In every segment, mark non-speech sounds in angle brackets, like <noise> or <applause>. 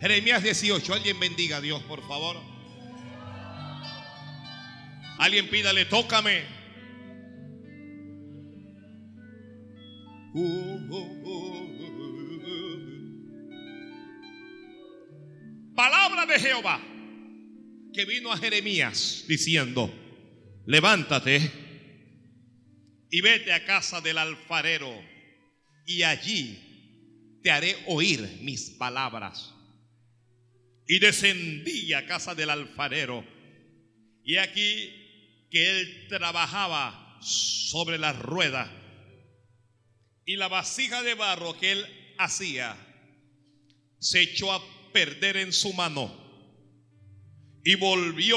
Jeremías 18. Alguien bendiga a Dios, por favor. Alguien pídale, tócame. Palabra de Jehová que vino a Jeremías diciendo, levántate y vete a casa del alfarero y allí te haré oír mis palabras. Y descendí a casa del alfarero y aquí que él trabajaba sobre la rueda y la vasija de barro que él hacía se echó a perder en su mano y volvió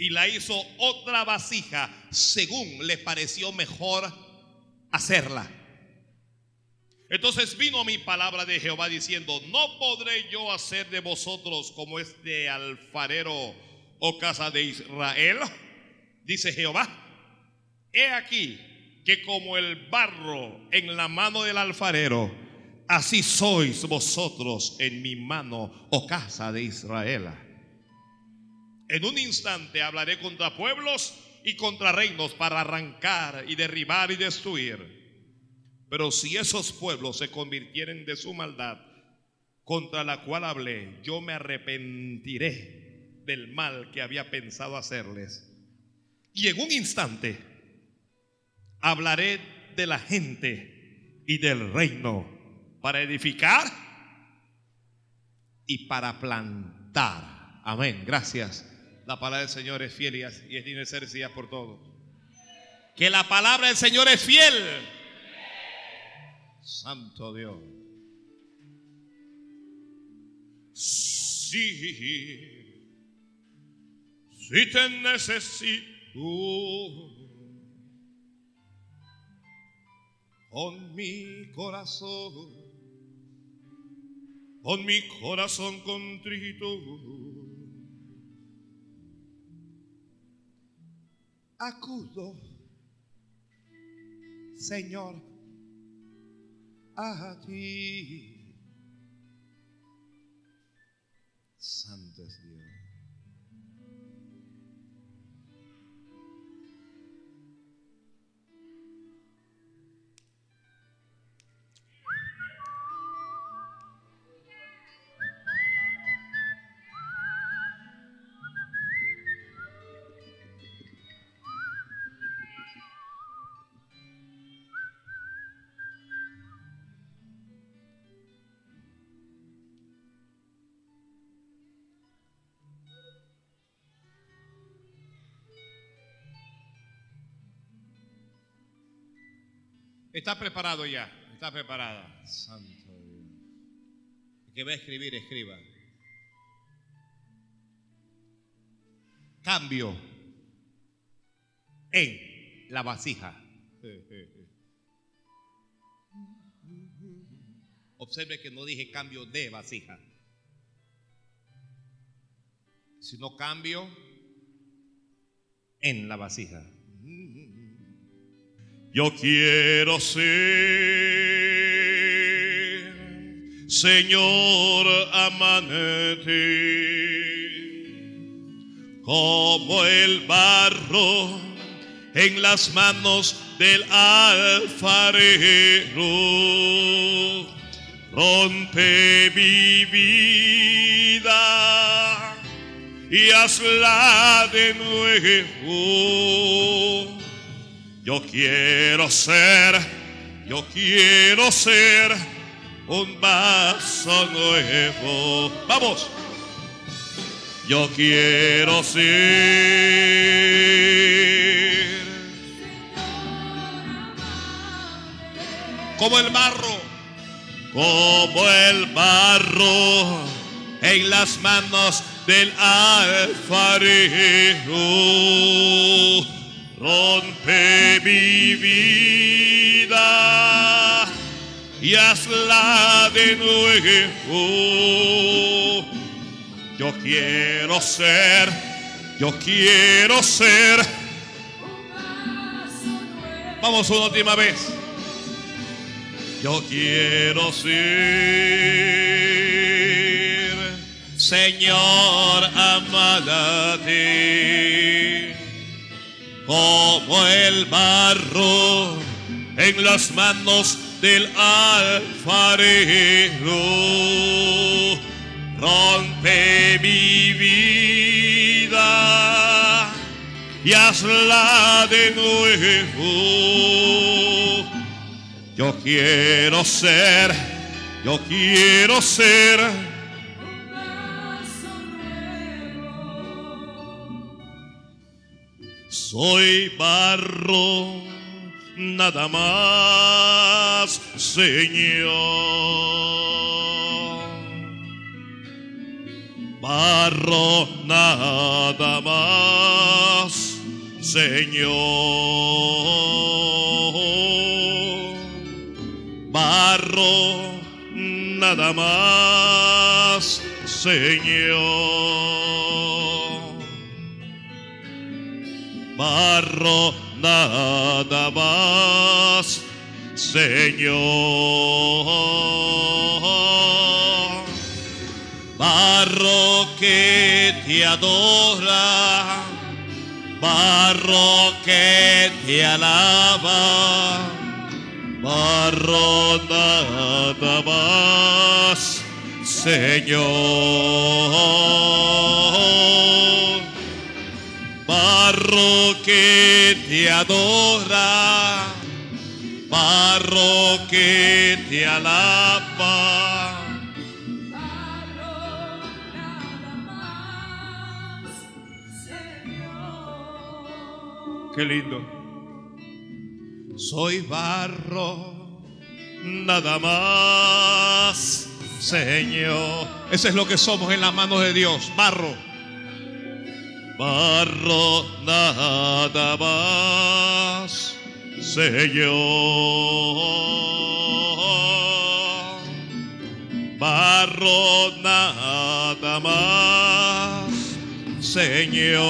y la hizo otra vasija según le pareció mejor hacerla. Entonces vino mi palabra de Jehová diciendo, no podré yo hacer de vosotros como este alfarero o oh casa de Israel, dice Jehová. He aquí que como el barro en la mano del alfarero, así sois vosotros en mi mano, oh casa de Israel. En un instante hablaré contra pueblos y contra reinos para arrancar y derribar y destruir. Pero si esos pueblos se convirtieren de su maldad contra la cual hablé, yo me arrepentiré del mal que había pensado hacerles. Y en un instante hablaré de la gente y del reino para edificar y para plantar. Amén. Gracias. La palabra del Señor es fiel y es ser por todo. Que la palabra del Señor es fiel. Santo Dios. Sí, si te necesito con mi corazón, con mi corazón contrito acudo, Señor, a ti. Santo Dios. Está preparado ya, está preparada. Santo Dios. que va a escribir, escriba. Cambio en la vasija. <laughs> Observe que no dije cambio de vasija, sino cambio en la vasija. Yo quiero ser, Señor, amante, como el barro en las manos del alfarero. Rompe mi vida y hazla de nuevo yo quiero ser, yo quiero ser un vaso nuevo. Vamos. Yo quiero ser como el barro, como el barro en las manos del alfarero rompe mi vida y hazla de nuevo. Yo quiero ser, yo quiero ser. Vamos una última vez. Yo quiero ser Señor, amada ti, como el barro en las manos del alfarero. Rompe mi vida y hazla de nuevo. Yo quiero ser, yo quiero ser Soy barro, nada más, Señor. Barro, nada más, Señor. Barro, nada más, Señor. Barro nada más, Señor. Barro que te adora, barro que te alaba, barro nada más, Señor barro que te adora, barro que te alaba. Barro nada más, Señor. Qué lindo. Soy barro, nada más, Señor. Eso es lo que somos en las manos de Dios, barro barro nada más, Señor. Barro nada más, Señor.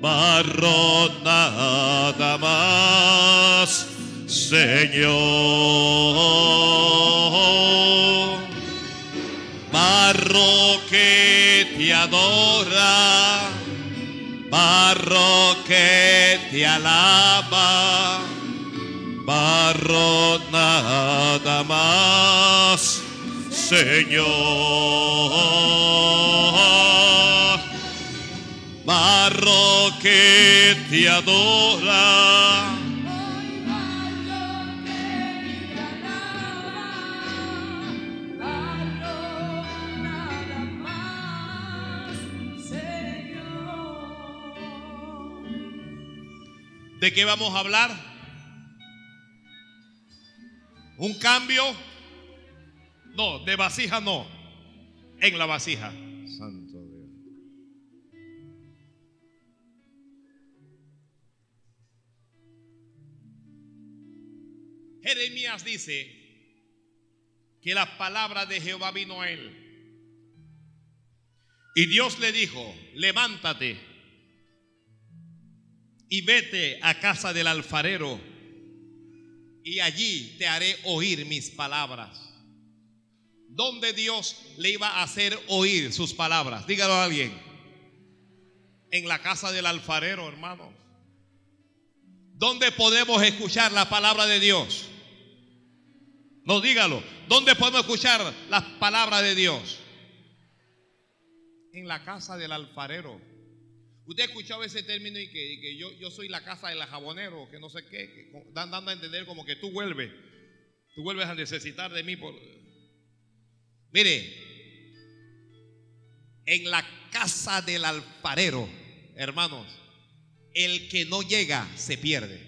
Barro nada más, Señor te alaba, barro nada más, Señor. Barro que te adora ¿De qué vamos a hablar? ¿Un cambio? No, de vasija no. En la vasija. Santo Dios. Jeremías dice que la palabra de Jehová vino a él. Y Dios le dijo, levántate y vete a casa del alfarero y allí te haré oír mis palabras. ¿Dónde Dios le iba a hacer oír sus palabras? Dígalo a alguien. En la casa del alfarero, hermano. ¿Dónde podemos escuchar la palabra de Dios? No, dígalo. ¿Dónde podemos escuchar la palabra de Dios? En la casa del alfarero. Usted ha escuchado ese término y que, yo, yo, soy la casa del jabonero, que no sé qué, que dan dando a entender como que tú vuelves, tú vuelves a necesitar de mí. Mire, en la casa del alfarero, hermanos, el que no llega se pierde.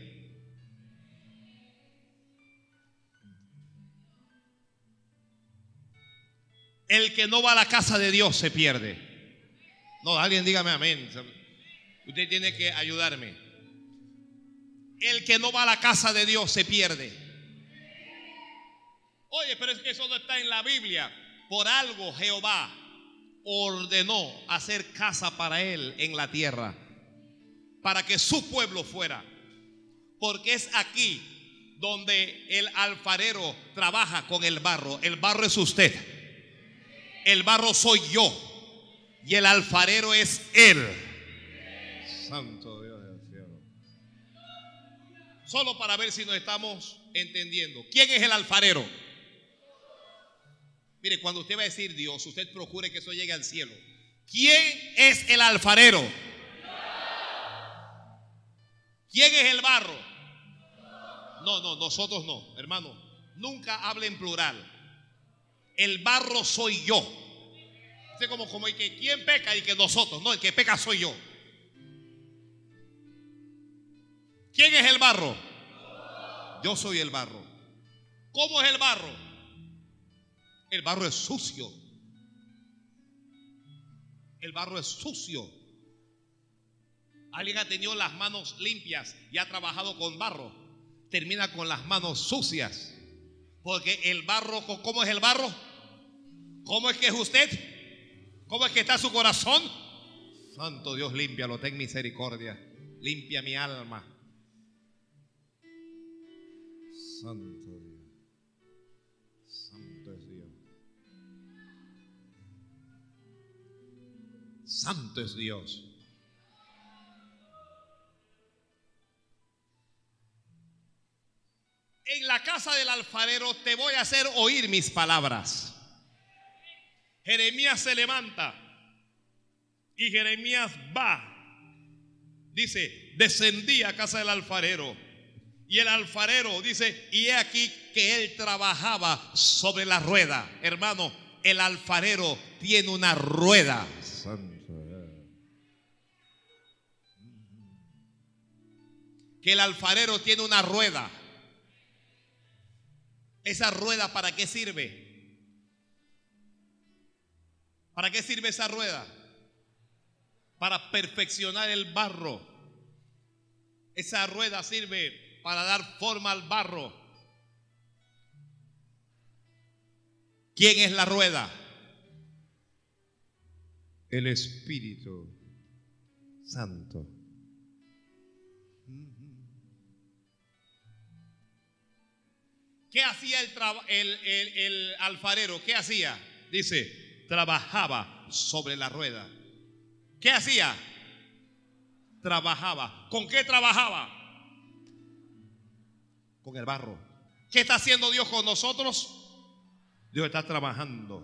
El que no va a la casa de Dios se pierde. No, alguien dígame amén. Usted tiene que ayudarme. El que no va a la casa de Dios se pierde. Oye, pero es que eso no está en la Biblia. Por algo Jehová ordenó hacer casa para él en la tierra, para que su pueblo fuera. Porque es aquí donde el alfarero trabaja con el barro. El barro es usted. El barro soy yo. Y el alfarero es él. Santo Dios del cielo. Solo para ver si nos estamos entendiendo. ¿Quién es el alfarero? Mire, cuando usted va a decir Dios, usted procure que eso llegue al cielo. ¿Quién es el alfarero? ¿Quién es el barro? No, no, nosotros no, hermano. Nunca hable en plural. El barro soy yo. Es como, como el que quién peca y que nosotros. No, el que peca soy yo. ¿Quién es el barro? Yo soy el barro. ¿Cómo es el barro? El barro es sucio. El barro es sucio. Alguien ha tenido las manos limpias y ha trabajado con barro. Termina con las manos sucias. Porque el barro, ¿cómo es el barro? ¿Cómo es que es usted? ¿Cómo es que está su corazón? Santo Dios, límpialo, ten misericordia. Limpia mi alma. Santo Dios. Santo es Dios. Santo es Dios. en la casa del alfarero te voy a hacer oír mis palabras. Jeremías se levanta y Jeremías va. Dice, descendí a casa del alfarero. Y el alfarero dice, y he aquí que él trabajaba sobre la rueda. Hermano, el alfarero tiene una rueda. Que el alfarero tiene una rueda. ¿Esa rueda para qué sirve? ¿Para qué sirve esa rueda? Para perfeccionar el barro. Esa rueda sirve para dar forma al barro. ¿Quién es la rueda? El Espíritu Santo. ¿Qué hacía el, alfarero? ¿Qué hacía? Dice, trabajaba sobre la rueda. ¿Qué hacía? Trabajaba. ¿Con qué trabajaba? Con el barro. ¿Qué está haciendo Dios con nosotros? Dios está trabajando.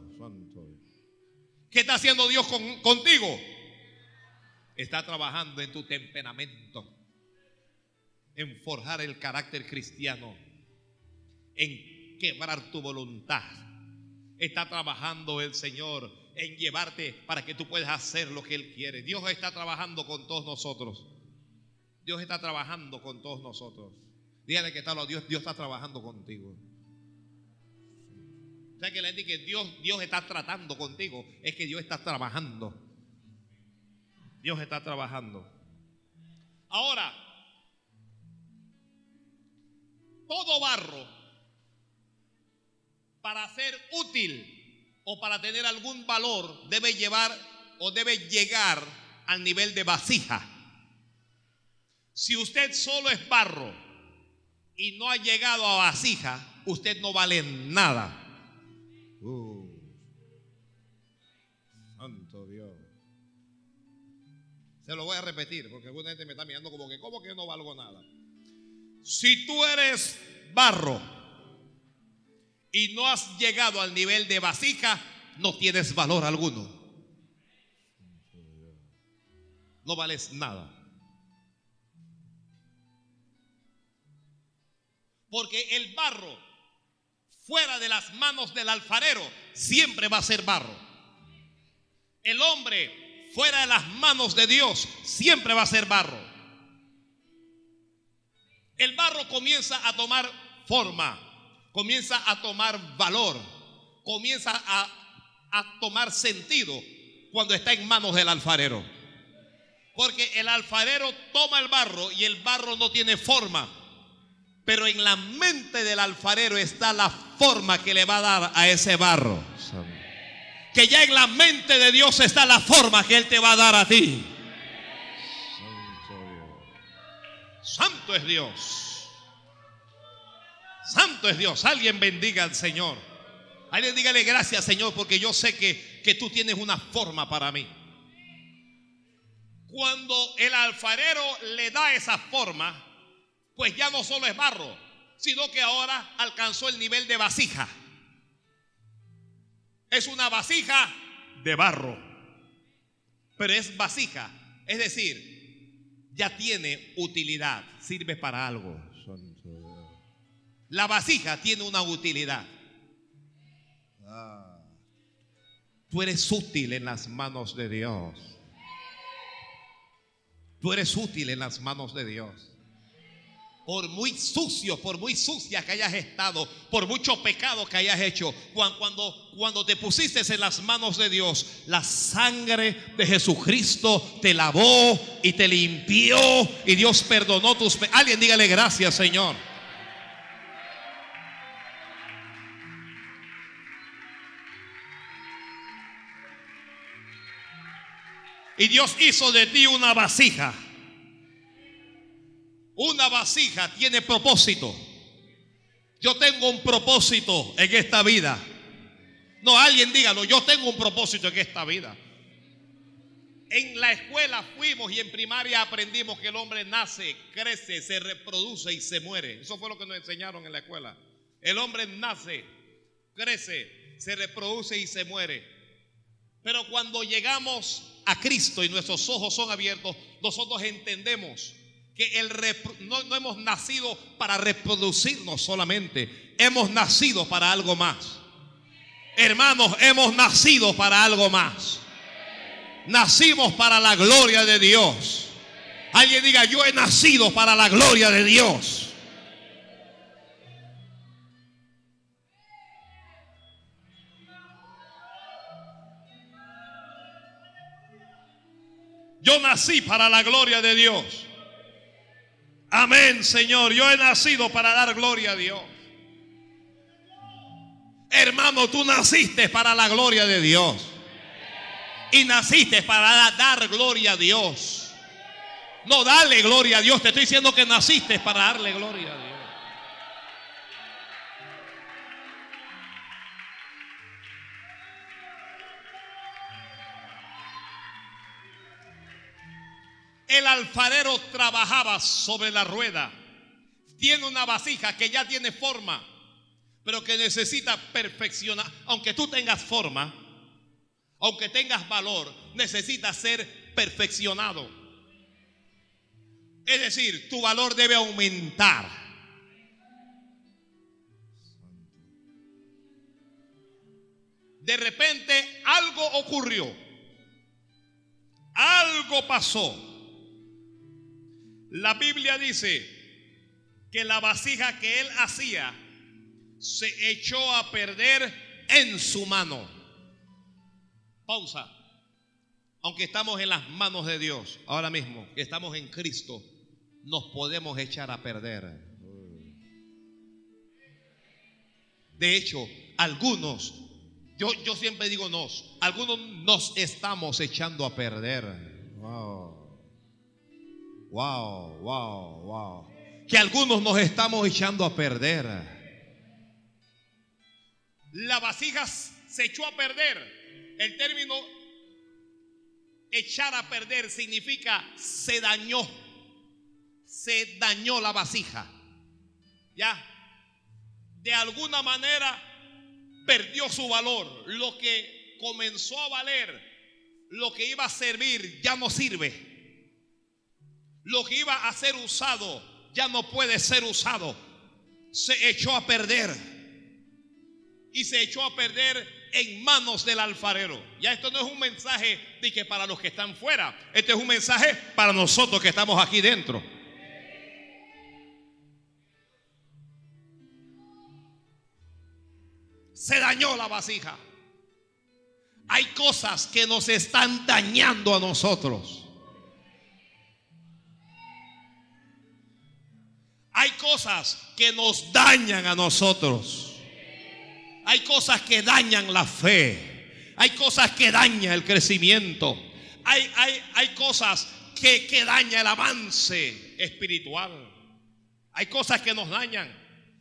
¿Qué está haciendo Dios contigo? Está trabajando en tu temperamento, en forjar el carácter cristiano en quebrar tu voluntad. Está trabajando el Señor en llevarte para que tú puedas hacer lo que Él quiere. Dios está trabajando con todos nosotros. Dios está trabajando con todos nosotros. Dígale que tal, Dios, Dios está trabajando contigo. O sea que le dice que Dios, Dios está tratando contigo, es que Dios está trabajando. Dios está trabajando. Ahora, todo barro para ser útil o para tener algún valor debe llevar o debe llegar al nivel de vasija. Si usted solo es barro y no ha llegado a vasija, usted no vale nada. Uh. santo Dios. Se lo voy a repetir porque alguna gente me está mirando como que, ¿cómo que no valgo nada? Si tú eres barro, y no has llegado al nivel de vasija, no tienes valor alguno. No vales nada. Porque el barro fuera de las manos del alfarero siempre va a ser barro. El hombre fuera de las manos de Dios siempre va a ser barro. El barro comienza a tomar forma comienza a tomar valor, comienza a, tomar sentido cuando está en manos del alfarero. Porque el alfarero toma el barro y el barro no tiene forma. Pero en la mente del alfarero está la forma que le va a dar a ese barro. Que ya en la mente de Dios está la forma que Él te va a dar a ti. Santo es Dios. Santo es Dios. Alguien bendiga al Señor. Alguien dígale gracias, Señor, porque yo sé que, que tú tienes una forma para mí. Cuando el alfarero le da esa forma, pues ya no solo es barro, sino que ahora alcanzó el nivel de vasija. Es una vasija de barro, pero es vasija, es decir, ya tiene utilidad, sirve para algo. La vasija tiene una utilidad. Tú eres útil en las manos de Dios. Tú eres útil en las manos de Dios. Por muy sucio, por muy sucia que hayas estado, por mucho pecado que hayas hecho, cuando, cuando te pusiste en las manos de Dios, la sangre de Jesucristo te lavó y te limpió y Dios perdonó tus pecados. Alguien dígale gracias, Señor. Y Dios hizo de ti una vasija. Una vasija tiene propósito. Yo tengo un propósito en esta vida. No, alguien dígalo, yo tengo un propósito en esta vida. En la escuela fuimos y en primaria aprendimos que el hombre nace, crece, se reproduce y se muere. Eso fue lo que nos enseñaron en la escuela. El hombre nace, crece, se reproduce y se muere. Pero cuando llegamos a Cristo y nuestros ojos son abiertos, nosotros entendemos que el no, no hemos nacido para reproducirnos solamente, hemos nacido para algo más. Hermanos, hemos nacido para algo más. Nacimos para la gloria de Dios. Alguien diga, yo he nacido para la gloria de Dios. Yo nací para la gloria de Dios. Amén, Señor. Yo he nacido para dar gloria a Dios. Hermano, tú naciste para la gloria de Dios. Y naciste para dar gloria a Dios. No darle gloria a Dios. Te estoy diciendo que naciste para darle gloria a Dios. El alfarero trabajaba sobre la rueda. Tiene una vasija que ya tiene forma, pero que necesita perfeccionar. Aunque tú tengas forma, aunque tengas valor, necesita ser perfeccionado. Es decir, tu valor debe aumentar. De repente algo ocurrió. Algo pasó. La Biblia dice que la vasija que él hacía se echó a perder en su mano. Pausa. Aunque estamos en las manos de Dios, ahora mismo que estamos en Cristo, nos podemos echar a perder. De hecho, algunos, yo, yo siempre digo nos, algunos nos estamos echando a perder. Wow. Wow, wow, wow. Que algunos nos estamos echando a perder. La vasija se echó a perder. El término echar a perder significa se dañó. Se dañó la vasija. Ya. De alguna manera perdió su valor. Lo que comenzó a valer, lo que iba a servir, ya no sirve. Lo que iba a ser usado ya no puede ser usado. Se echó a perder. Y se echó a perder en manos del alfarero. Ya esto no es un mensaje de que para los que están fuera. Este es un mensaje para nosotros que estamos aquí dentro. Se dañó la vasija. Hay cosas que nos están dañando a nosotros. Hay cosas que nos dañan a nosotros. Hay cosas que dañan la fe. Hay cosas que dañan el crecimiento. Hay, hay, hay cosas que, que dañan el avance espiritual. Hay cosas que nos dañan.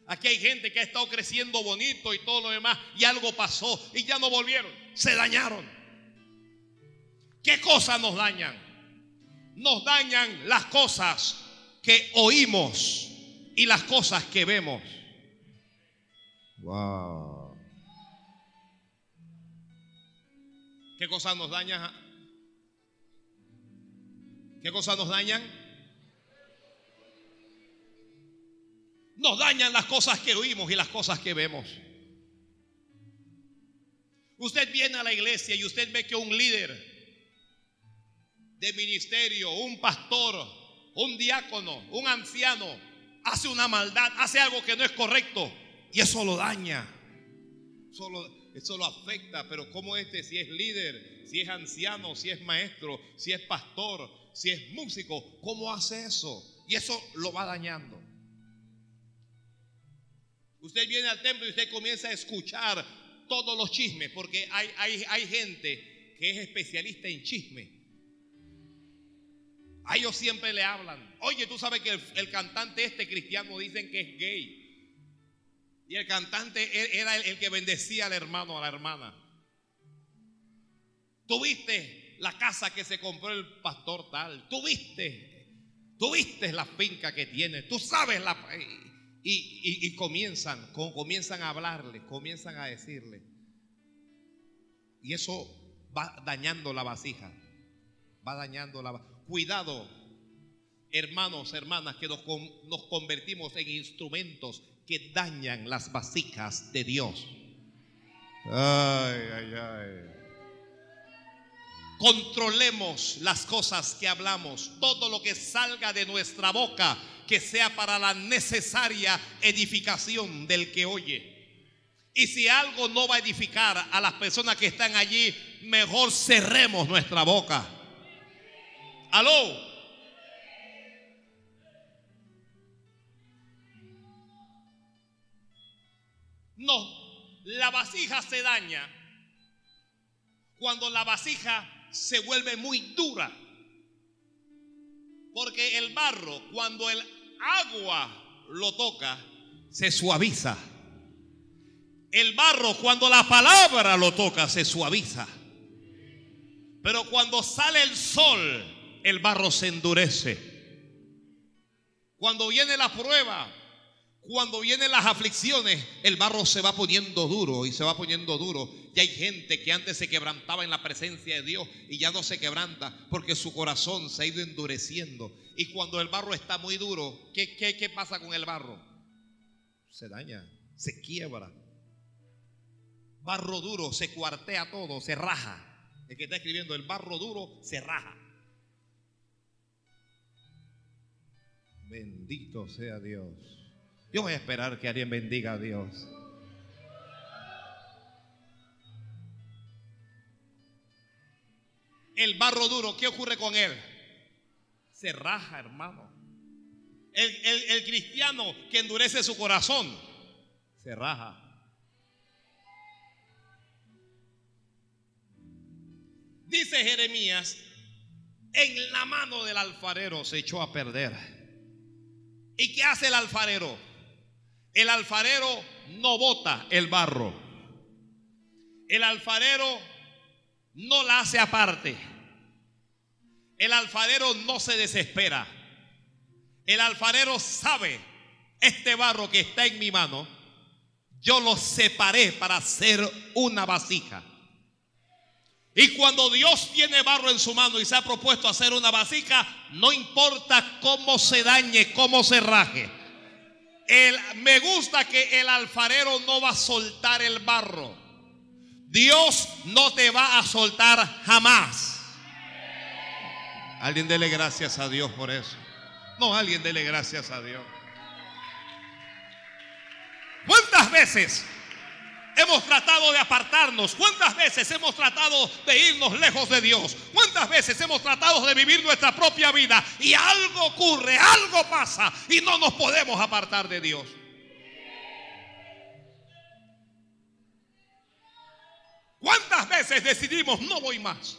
Aquí hay gente que ha estado creciendo bonito y todo lo demás y algo pasó y ya no volvieron, se dañaron. ¿Qué cosas nos dañan? Nos dañan las cosas que oímos y las cosas que vemos. Wow. ¿Qué cosas nos dañan? ¿Qué cosas nos dañan? Nos dañan las cosas que oímos y las cosas que vemos. Usted viene a la iglesia y usted ve que un líder de ministerio, un pastor, un diácono, un anciano, hace una maldad, hace algo que no es correcto y eso lo daña. Eso lo afecta, pero como este, si es líder, si es anciano, si es maestro, si es pastor, si es músico, ¿cómo hace eso? Y eso lo va dañando. Usted viene al templo y usted comienza a escuchar todos los chismes, porque hay, hay, hay gente que es especialista en chisme. A ellos siempre le hablan. Oye, tú sabes que el, cantante este cristiano dicen que es gay. Y el cantante e, era el, que bendecía al hermano, a la hermana. Tuviste la casa que se compró el pastor tal. Tuviste, tuviste la finca que tiene. Tú sabes la... Y, comienzan, comienzan a hablarle, comienzan a decirle. Y eso va dañando la vasija. Va dañando la Cuidado, hermanos, hermanas, que nos, nos convertimos en instrumentos que dañan las vasijas de Dios. Ay, ay, ay. Controlemos las cosas que hablamos, todo lo que salga de nuestra boca que sea para la necesaria edificación del que oye. Y si algo no va a edificar a las personas que están allí, mejor cerremos nuestra boca. Aló. No, la vasija se daña cuando la vasija se vuelve muy dura. Porque el barro, cuando el agua lo toca, se suaviza. El barro, cuando la palabra lo toca, se suaviza. Pero cuando sale el sol, el barro se endurece. Cuando viene la prueba, cuando vienen las aflicciones, el barro se va poniendo duro y se va poniendo duro. Y hay gente que antes se quebrantaba en la presencia de Dios y ya no se quebranta porque su corazón se ha ido endureciendo. Y cuando el barro está muy duro, ¿qué, qué, qué pasa con el barro? Se daña, se quiebra. Barro duro, se cuartea todo, se raja. El que está escribiendo el barro duro se raja. Bendito sea Dios. Yo voy a esperar que alguien bendiga a Dios. El barro duro, ¿qué ocurre con él? Se raja, hermano. El, cristiano que endurece su corazón, se raja. Dice Jeremías, en la mano del alfarero se echó a perder. ¿Y qué hace el alfarero? El alfarero no bota el barro. El alfarero no la hace aparte. El alfarero no se desespera. El alfarero sabe, este barro que está en mi mano, yo lo separé para hacer una vasija. Y cuando Dios tiene barro en su mano y se ha propuesto hacer una vasija, no importa cómo se dañe, cómo se raje me gusta que el alfarero no va a soltar el barro. Dios no te va a soltar jamás. Alguien dele gracias a Dios por eso. No, alguien dele gracias a Dios. ¿Cuántas veces hemos tratado de apartarnos? ¿Cuántas veces hemos tratado de irnos lejos de Dios? ¿Cuántas veces hemos tratado de vivir nuestra propia vida y algo ocurre, algo pasa y no nos podemos apartar de Dios? ¿Cuántas veces decidimos no voy más?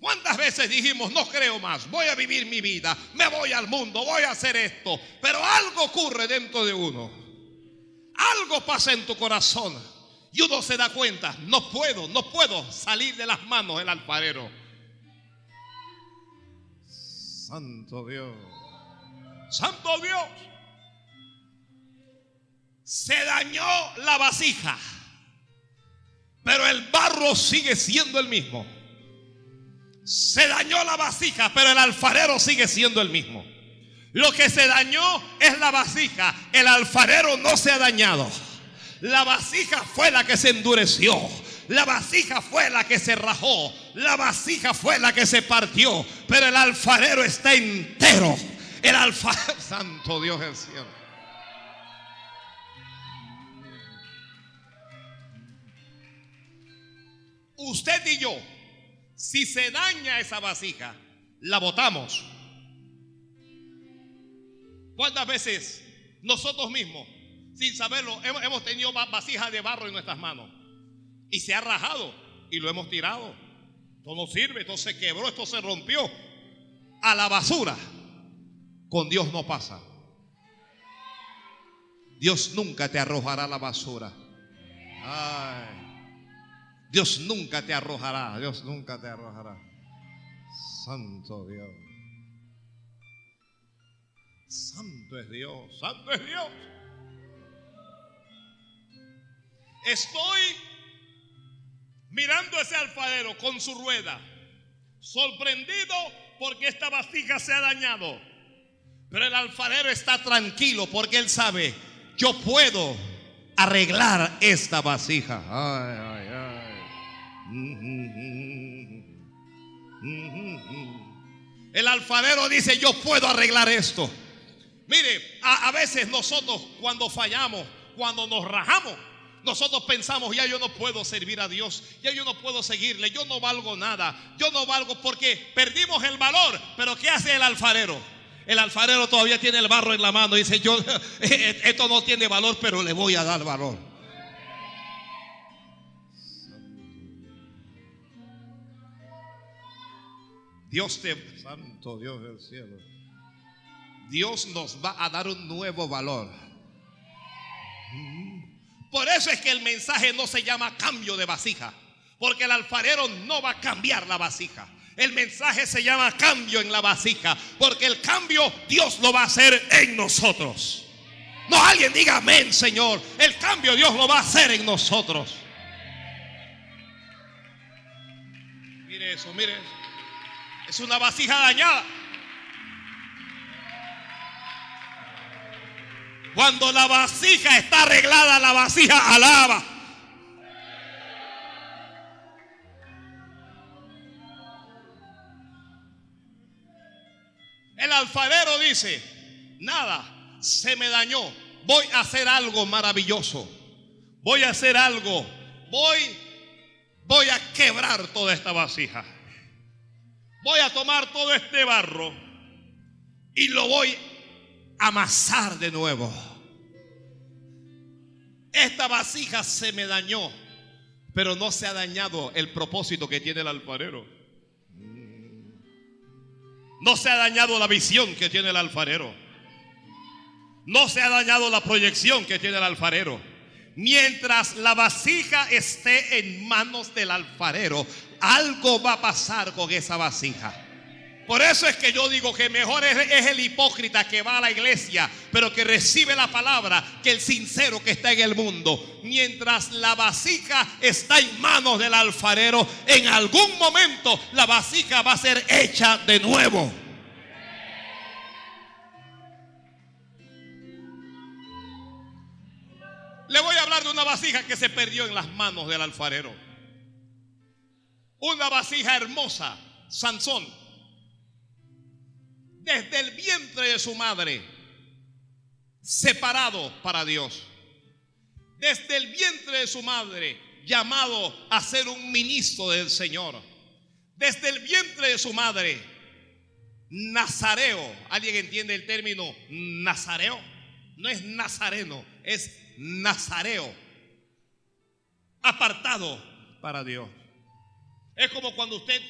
¿Cuántas veces dijimos no creo más? Voy a vivir mi vida, me voy al mundo, voy a hacer esto. Pero algo ocurre dentro de uno. algo pasa en tu corazón y uno se da cuenta, no puedo, no puedo salir de las manos del alfarero. Santo Dios. Santo Dios. Se dañó la vasija, pero el barro sigue siendo el mismo. Se dañó la vasija, pero el alfarero sigue siendo el mismo. Lo que se dañó es la vasija. El alfarero no se ha dañado. La vasija fue la que se endureció. La vasija fue la que se rajó. La vasija fue la que se partió. Pero el alfarero está entero. El alfarero, <laughs> santo Dios del cielo. Usted y yo, si se daña esa vasija, la botamos. ¿Cuántas veces nosotros mismos, sin saberlo, hemos, tenido vasijas de barro en nuestras manos? Y se ha rajado y lo hemos tirado. Esto no sirve, esto se quebró, esto se rompió. A la basura. Con Dios no pasa. Dios nunca te arrojará a la basura. Dios nunca te arrojará. Dios nunca te arrojará. Santo Dios. Santo es Dios, santo es Dios. Estoy mirando ese alfarero con su rueda, sorprendido porque esta vasija se ha dañado. Pero el alfarero está tranquilo porque él sabe, yo puedo arreglar esta vasija. Ay, ay, ay. El alfarero dice, yo puedo arreglar esto. Mire, a, veces nosotros cuando fallamos, cuando nos rajamos, nosotros pensamos, ya yo no puedo servir a Dios, ya yo no puedo seguirle, yo no valgo nada, yo no valgo porque perdimos el valor. Pero ¿qué hace el alfarero? El alfarero todavía tiene el barro en la mano y dice, yo, <laughs> esto no tiene valor, pero le voy a dar valor. Dios te, Santo Dios del cielo. Dios nos va a dar un nuevo valor. Por eso es que el mensaje no se llama cambio de vasija, porque el alfarero no va a cambiar la vasija. El mensaje se llama cambio en la vasija, porque el cambio Dios lo va a hacer en nosotros. No alguien diga amén, Señor. El cambio Dios lo va a hacer en nosotros. Mire eso, mire. Es una vasija dañada. Cuando la vasija está arreglada, la vasija alaba. El alfarero dice, nada, se me dañó. Voy a hacer algo maravilloso. Voy a hacer algo. Voy, voy a quebrar toda esta vasija. Voy a tomar todo este barro y lo voy amasar de nuevo. Esta vasija se me dañó, pero no se ha dañado el propósito que tiene el alfarero. No se ha dañado la visión que tiene el alfarero. No se ha dañado la proyección que tiene el alfarero. Mientras la vasija esté en manos del alfarero, algo va a pasar con esa vasija. Por eso es que yo digo que mejor es, el hipócrita que va a la iglesia, pero que recibe la palabra, que el sincero que está en el mundo. Mientras la vasija está en manos del alfarero, en algún momento la vasija va a ser hecha de nuevo. Le voy a hablar de una vasija que se perdió en las manos del alfarero. Una vasija hermosa, Sansón desde el vientre de su madre, separado para Dios. Desde el vientre de su madre, llamado a ser un ministro del Señor. Desde el vientre de su madre, nazareo. ¿Alguien entiende el término nazareo? No es nazareno, es nazareo. Apartado para Dios. Es como cuando usted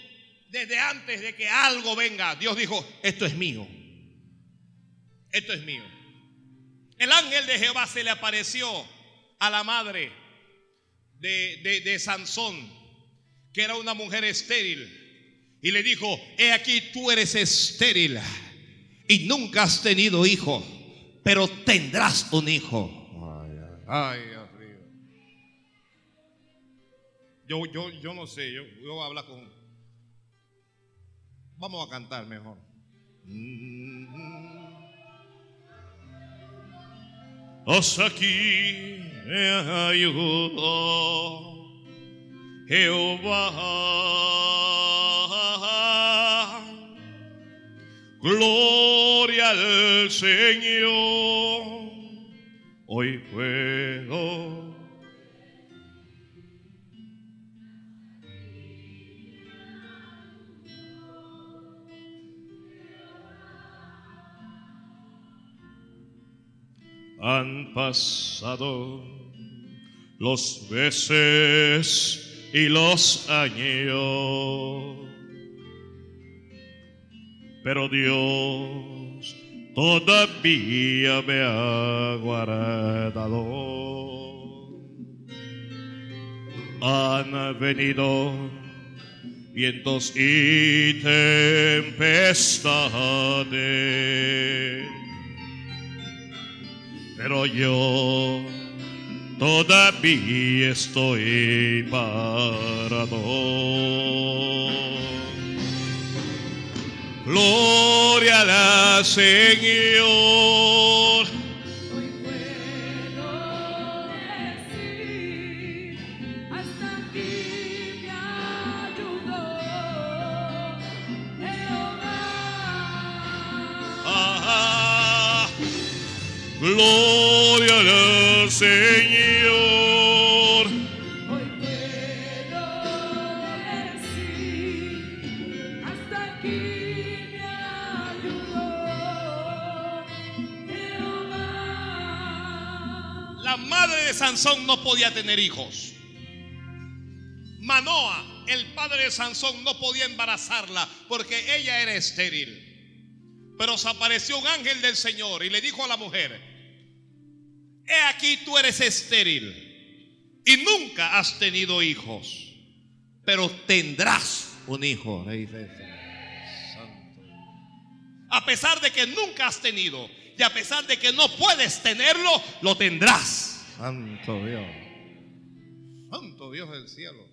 desde antes de que algo venga, Dios dijo, esto es mío. Esto es mío. El ángel de Jehová se le apareció a la madre de, de, de Sansón, que era una mujer estéril, y le dijo, he aquí tú eres estéril y nunca has tenido hijo, pero tendrás un hijo. Ay, Dios mío. Yo, yo, yo no sé, yo, yo voy a hablar con... Vamos a cantar mejor. Hasta aquí me ayudó Jehová. Gloria al Señor. Hoy puedo. Han pasado los meses y los años, pero Dios todavía me ha guardado. Han venido vientos y tempestades, pero yo todavía estoy parado. Gloria al Señor. Hoy puedo decir, hasta aquí me ayudó Jehová. Ah, gloria al Señor. Hoy puedo decir, hasta aquí me ayudó Jehová. La madre de Sansón no podía tener hijos. Manoa, el padre de Sansón, no podía embarazarla porque ella era estéril. Pero se apareció un ángel del Señor y le dijo a la mujer, he aquí tú eres estéril y nunca has tenido hijos, pero tendrás un hijo. le dice. Santo. A pesar de que nunca has tenido y a pesar de que no puedes tenerlo, lo tendrás. Santo Dios. Santo Dios del cielo.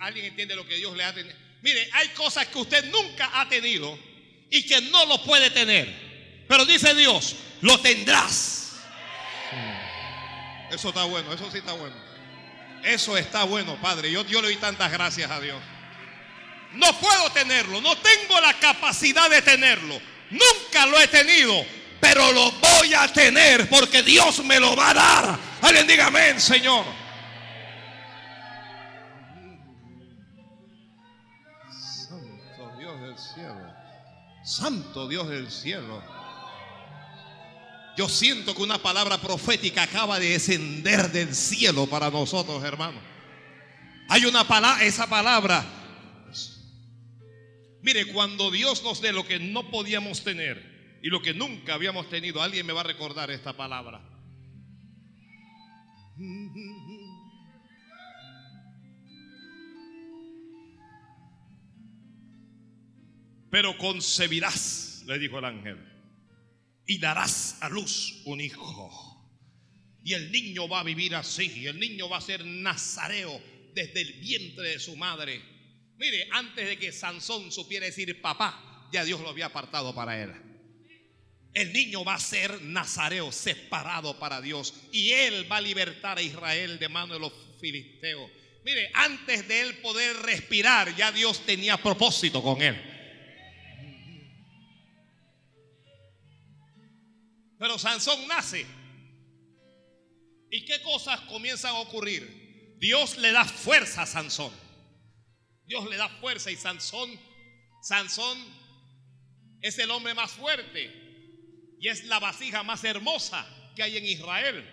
¿Alguien entiende lo que Dios le ha tenido? Mire, hay cosas que usted nunca ha tenido y que no lo puede tener. Pero dice Dios, lo tendrás. Eso está bueno, eso sí está bueno. Eso está bueno, Padre. Yo, yo le doy tantas gracias a Dios. No puedo tenerlo, no tengo la capacidad de tenerlo. Nunca lo he tenido, pero lo voy a tener porque Dios me lo va a dar. Alguien diga amén, Señor. Santo Dios del cielo. Santo Dios del cielo. Yo siento que una palabra profética acaba de descender del cielo para nosotros, hermanos. Hay una palabra, esa palabra. Mire, cuando Dios nos dé lo que no podíamos tener y lo que nunca habíamos tenido, alguien me va a recordar esta palabra. Pero concebirás, le dijo el ángel, y darás a luz un hijo. Y el niño va a vivir así, y el niño va a ser nazareo desde el vientre de su madre. Mire, antes de que Sansón supiera decir papá, ya Dios lo había apartado para él. El niño va a ser nazareo, separado para Dios. Y él va a libertar a Israel de mano de los filisteos. Mire, antes de él poder respirar, ya Dios tenía propósito con él. Pero Sansón nace. ¿Y qué cosas comienzan a ocurrir? Dios le da fuerza a Sansón. Dios le da fuerza y Sansón, Sansón es el hombre más fuerte y es la vasija más hermosa que hay en Israel.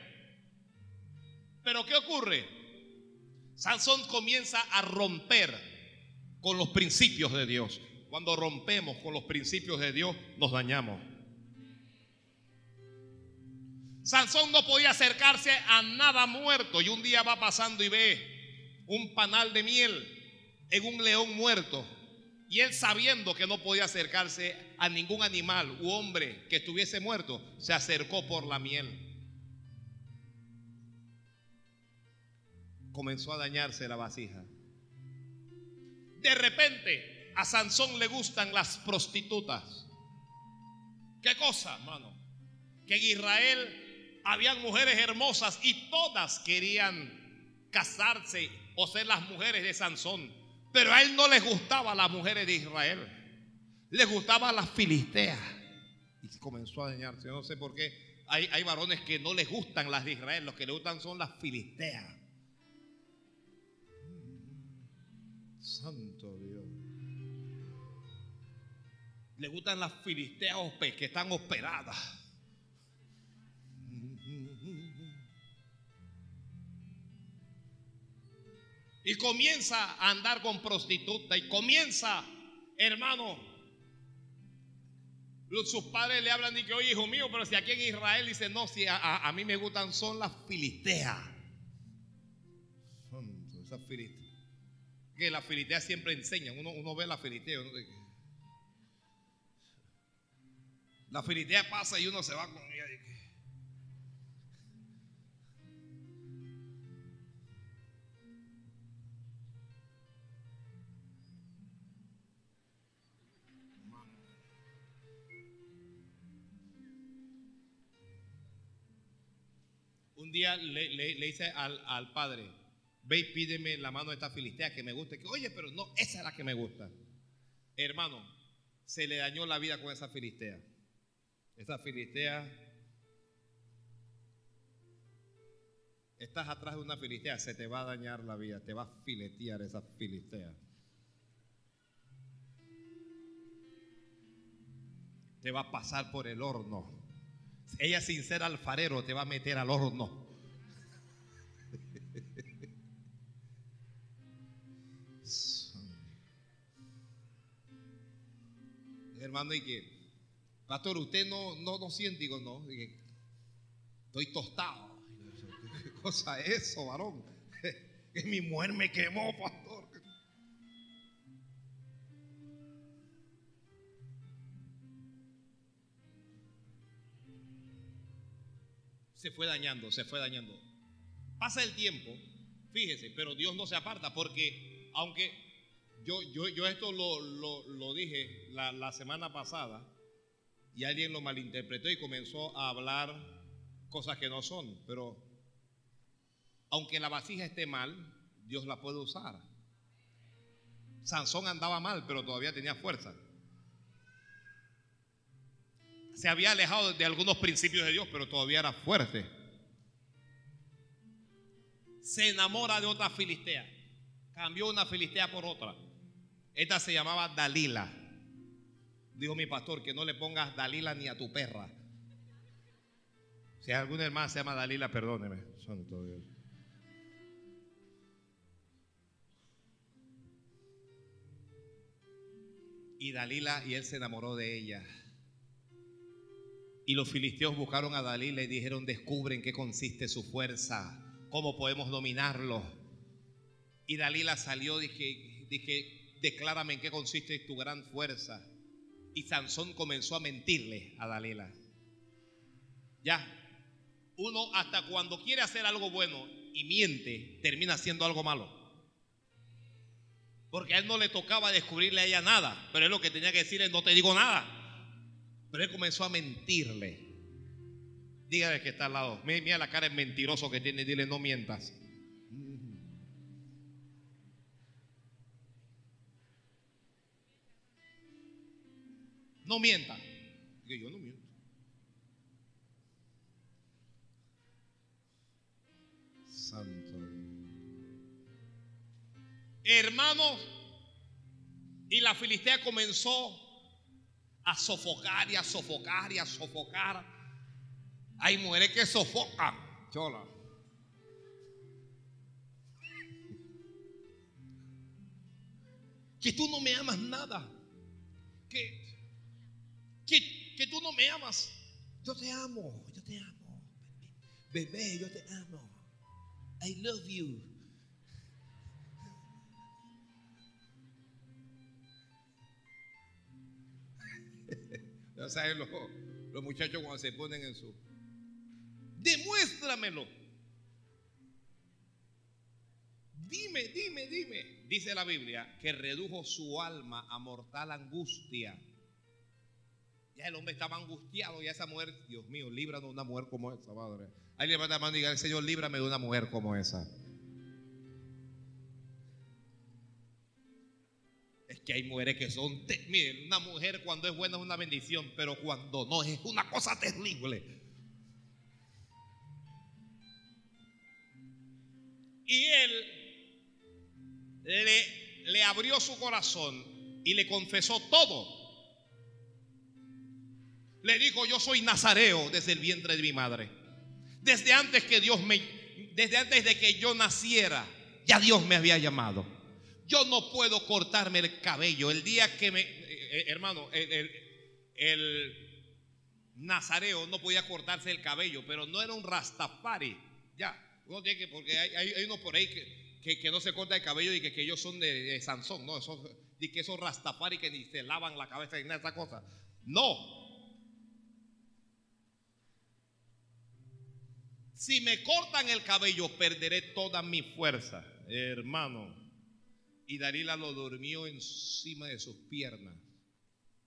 Pero ¿qué ocurre? Sansón comienza a romper con los principios de Dios. Cuando rompemos con los principios de Dios, nos dañamos. Sansón no podía acercarse a nada muerto y un día va pasando y ve un panal de miel en un león muerto. Y él sabiendo que no podía acercarse a ningún animal u hombre que estuviese muerto, se acercó por la miel. Comenzó a dañarse la vasija. De repente a Sansón le gustan las prostitutas. ¿Qué cosa, hermano? Que en Israel habían mujeres hermosas y todas querían casarse o ser las mujeres de Sansón. Pero a él no les gustaban las mujeres de Israel. Les gustaban las filisteas. Y comenzó a dañarse. No sé por qué. Hay, hay varones que no les gustan las de Israel. Los que les gustan son las filisteas. Santo Dios. Le gustan las filisteas que están operadas. Y comienza a andar con prostituta y comienza, hermano, sus padres le hablan y que, oye, hijo mío, pero si aquí en Israel dice, no, si a, mí me gustan son las filisteas. Santo, esas filisteas. Que las filisteas siempre enseñan, uno, uno ve las filisteas. uno la filitea pasa y uno se va con ella. Le, dice al, al padre, ve y pídeme la mano de esta filistea que me guste. Que, Oye, pero no, esa es la que me gusta. Hermano, se le dañó la vida con esa filistea. Esa filistea, estás atrás de una filistea, se te va a dañar la vida, te va a filetear esa filistea. Te va a pasar por el horno. Ella sin ser alfarero te va a meter al horno. Hermano, y que, pastor, usted no, no, no siente, digo, no, estoy tostado. ¿Qué <laughs> cosa es eso, varón? <laughs> Que mi mujer me quemó, pastor. se fue dañando, se fue dañando. Pasa el tiempo, fíjese, pero Dios no se aparta porque aunque yo, yo, yo esto lo, lo- lo dije la, la semana pasada y alguien lo malinterpretó y comenzó a hablar cosas que no son, pero aunque la vasija esté mal, Dios la puede usar. Sansón andaba mal, pero todavía tenía fuerza. Se había alejado de algunos principios de Dios, pero todavía era fuerte. Se enamora de otra filistea. Cambió una filistea por otra. Esta se llamaba Dalila. Dijo mi pastor que no le pongas Dalila ni a tu perra. Si alguna hermana se llama Dalila, perdóneme. Y Dalila, y él se enamoró de ella. Y los filisteos buscaron a Dalila y dijeron, descubren qué consiste su fuerza, cómo podemos dominarlo. Y Dalila salió, dije, dije, declárame en qué consiste tu gran fuerza. Y Sansón comenzó a mentirle a Dalila. Ya, uno hasta cuando quiere hacer algo bueno y miente, termina haciendo algo malo. Porque a él no le tocaba descubrirle a ella nada, pero él lo que tenía que decir es no te digo nada. Pero él comenzó a mentirle. Dígale que está al lado. Mira la cara de mentiroso que tiene. Dile, no mientas. No mienta. Digo, yo no miento. Santo. Hermanos, y la filistea comenzó a sofocar y a sofocar y a sofocar. Hay mujeres que sofocan. Chola. Que tú no me amas nada. Que, que, tú no me amas. Yo te amo, yo te amo. bebé, yo te amo. I love you. <laughs> Ya saben los, los muchachos cuando se ponen en su... Demuéstramelo. Dime, dime, dime. Dice la Biblia que redujo su alma a mortal angustia. Ya el hombre estaba angustiado y esa mujer, Dios mío, líbranos de una mujer como esa, madre. Ahí levanta la mano y diga, Señor, líbrame de una mujer como esa. Es que hay mujeres que son, miren, una mujer cuando es buena es una bendición, pero cuando no es una cosa terrible. Y él le, le abrió su corazón y le confesó todo. Le dijo, yo soy nazareo desde el vientre de mi madre. Desde antes que Dios me, desde antes de que yo naciera, ya Dios me había llamado. Yo no puedo cortarme el cabello. El día que me, eh, eh, hermano, el, el- nazareo no podía cortarse el cabello, pero no era un rastafari. Ya, uno tiene que, porque hay, hay, por ahí que, que, no se corta el cabello y que, ellos son de, Sansón, no, esos, y que esos rastafari que ni se lavan la cabeza y nada de esa cosa. No. Si me cortan el cabello, perderé toda mi fuerza, hermano. Y Dalila lo durmió encima de sus piernas.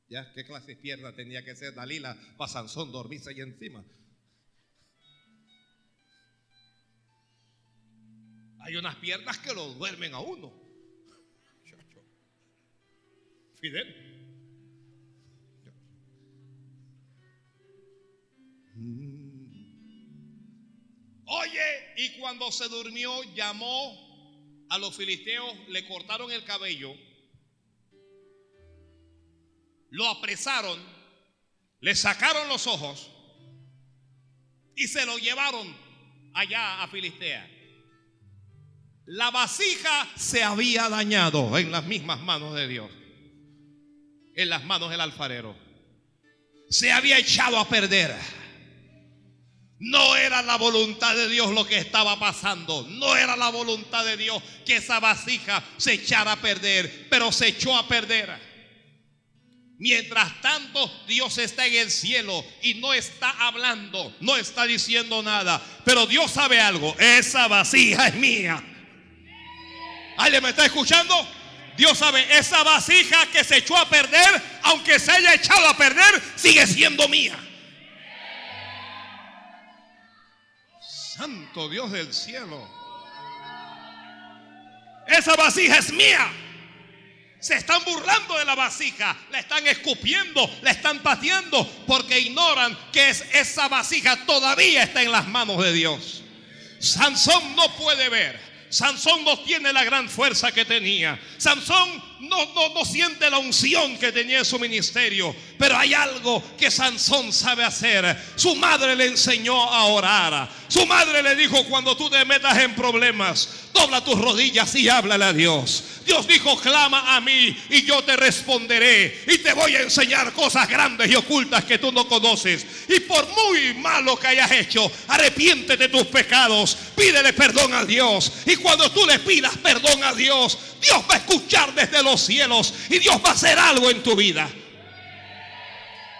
¿Ya? ¿Qué clase de pierna tenía que ser Dalila para Sansón dormirse ahí encima? Hay unas piernas que lo duermen a uno. Fidel. Oye, y cuando se durmió, llamó a los filisteos, le cortaron el cabello, lo apresaron, le sacaron los ojos y se lo llevaron allá a Filistea. La vasija se había dañado en las mismas manos de Dios, en las manos del alfarero. Se había echado a perder. No era la voluntad de Dios lo que estaba pasando. No era la voluntad de Dios que esa vasija se echara a perder, pero se echó a perder. Mientras tanto, Dios está en el cielo y no está hablando, no está diciendo nada. Pero Dios sabe algo, esa vasija es mía. ¿Alguien me está escuchando? Dios sabe, esa vasija que se echó a perder, aunque se haya echado a perder, sigue siendo mía. Santo Dios del cielo. Esa vasija es mía. Se están burlando de la vasija, la están escupiendo, la están pateando porque ignoran que es, esa vasija todavía está en las manos de Dios. Sansón no puede ver. Sansón no tiene la gran fuerza que tenía. Sansón no, no, no siente la unción que tenía en su ministerio. Pero hay algo que Sansón sabe hacer. Su madre le enseñó a orar. Su madre le dijo, cuando tú te metas en problemas, dobla tus rodillas y háblale a Dios. Dios dijo, clama a mí y yo te responderé. Y te voy a enseñar cosas grandes y ocultas que tú no conoces. Y por muy malo que hayas hecho, arrepiéntete de tus pecados. Pídele perdón a Dios. Y cuando tú le pidas perdón a Dios, Dios va a escuchar desde los cielos y Dios va a hacer algo en tu vida.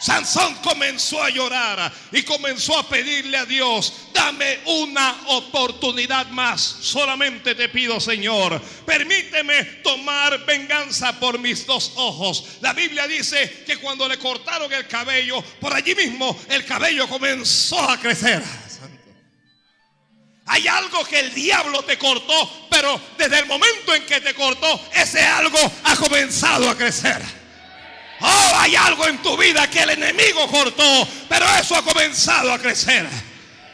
Sansón comenzó a llorar y comenzó a pedirle a Dios, dame una oportunidad más. Solamente te pido, Señor, permíteme tomar venganza por mis dos ojos. La Biblia dice que cuando le cortaron el cabello, por allí mismo el cabello comenzó a crecer. Hay algo que el diablo te cortó, pero desde el momento en que te cortó, ese algo ha comenzado a crecer. Oh, hay algo en tu vida que el enemigo cortó, pero eso ha comenzado a crecer.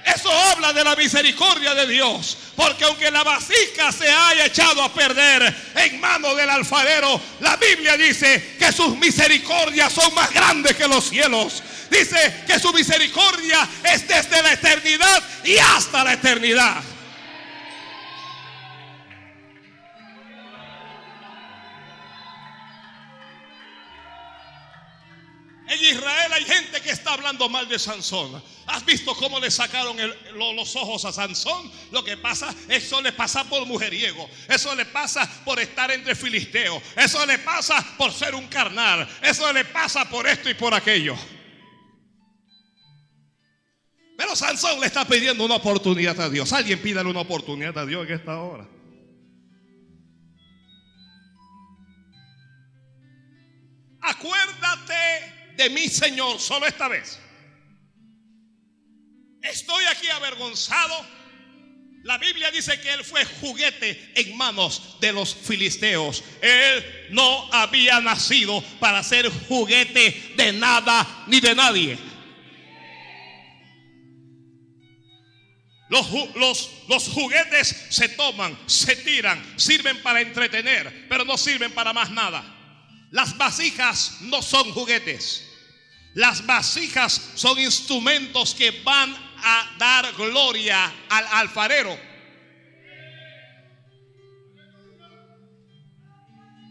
Eso habla de la misericordia de Dios. Porque aunque la vasija se haya echado a perder en manos del alfarero, la Biblia dice que sus misericordias son más grandes que los cielos. Dice que su misericordia es desde la eternidad y hasta la eternidad. En Israel hay gente que está hablando mal de Sansón. ¿Has visto cómo le sacaron los ojos a Sansón? Lo que pasa, eso le pasa por mujeriego. Eso le pasa por estar entre filisteos. Eso le pasa por ser un carnal. Eso le pasa por esto y por aquello. Pero Sansón le está pidiendo una oportunidad a Dios. Alguien pídale una oportunidad a Dios en esta hora. Acuérdate de mí, Señor, solo esta vez. Estoy aquí avergonzado. La Biblia dice que él fue juguete en manos de los filisteos. Él no había nacido para ser juguete de nada ni de nadie. Los- los juguetes se toman, se tiran, sirven para entretener, pero no sirven para más nada. Las vasijas no son juguetes. Las vasijas son instrumentos que van a dar gloria al alfarero.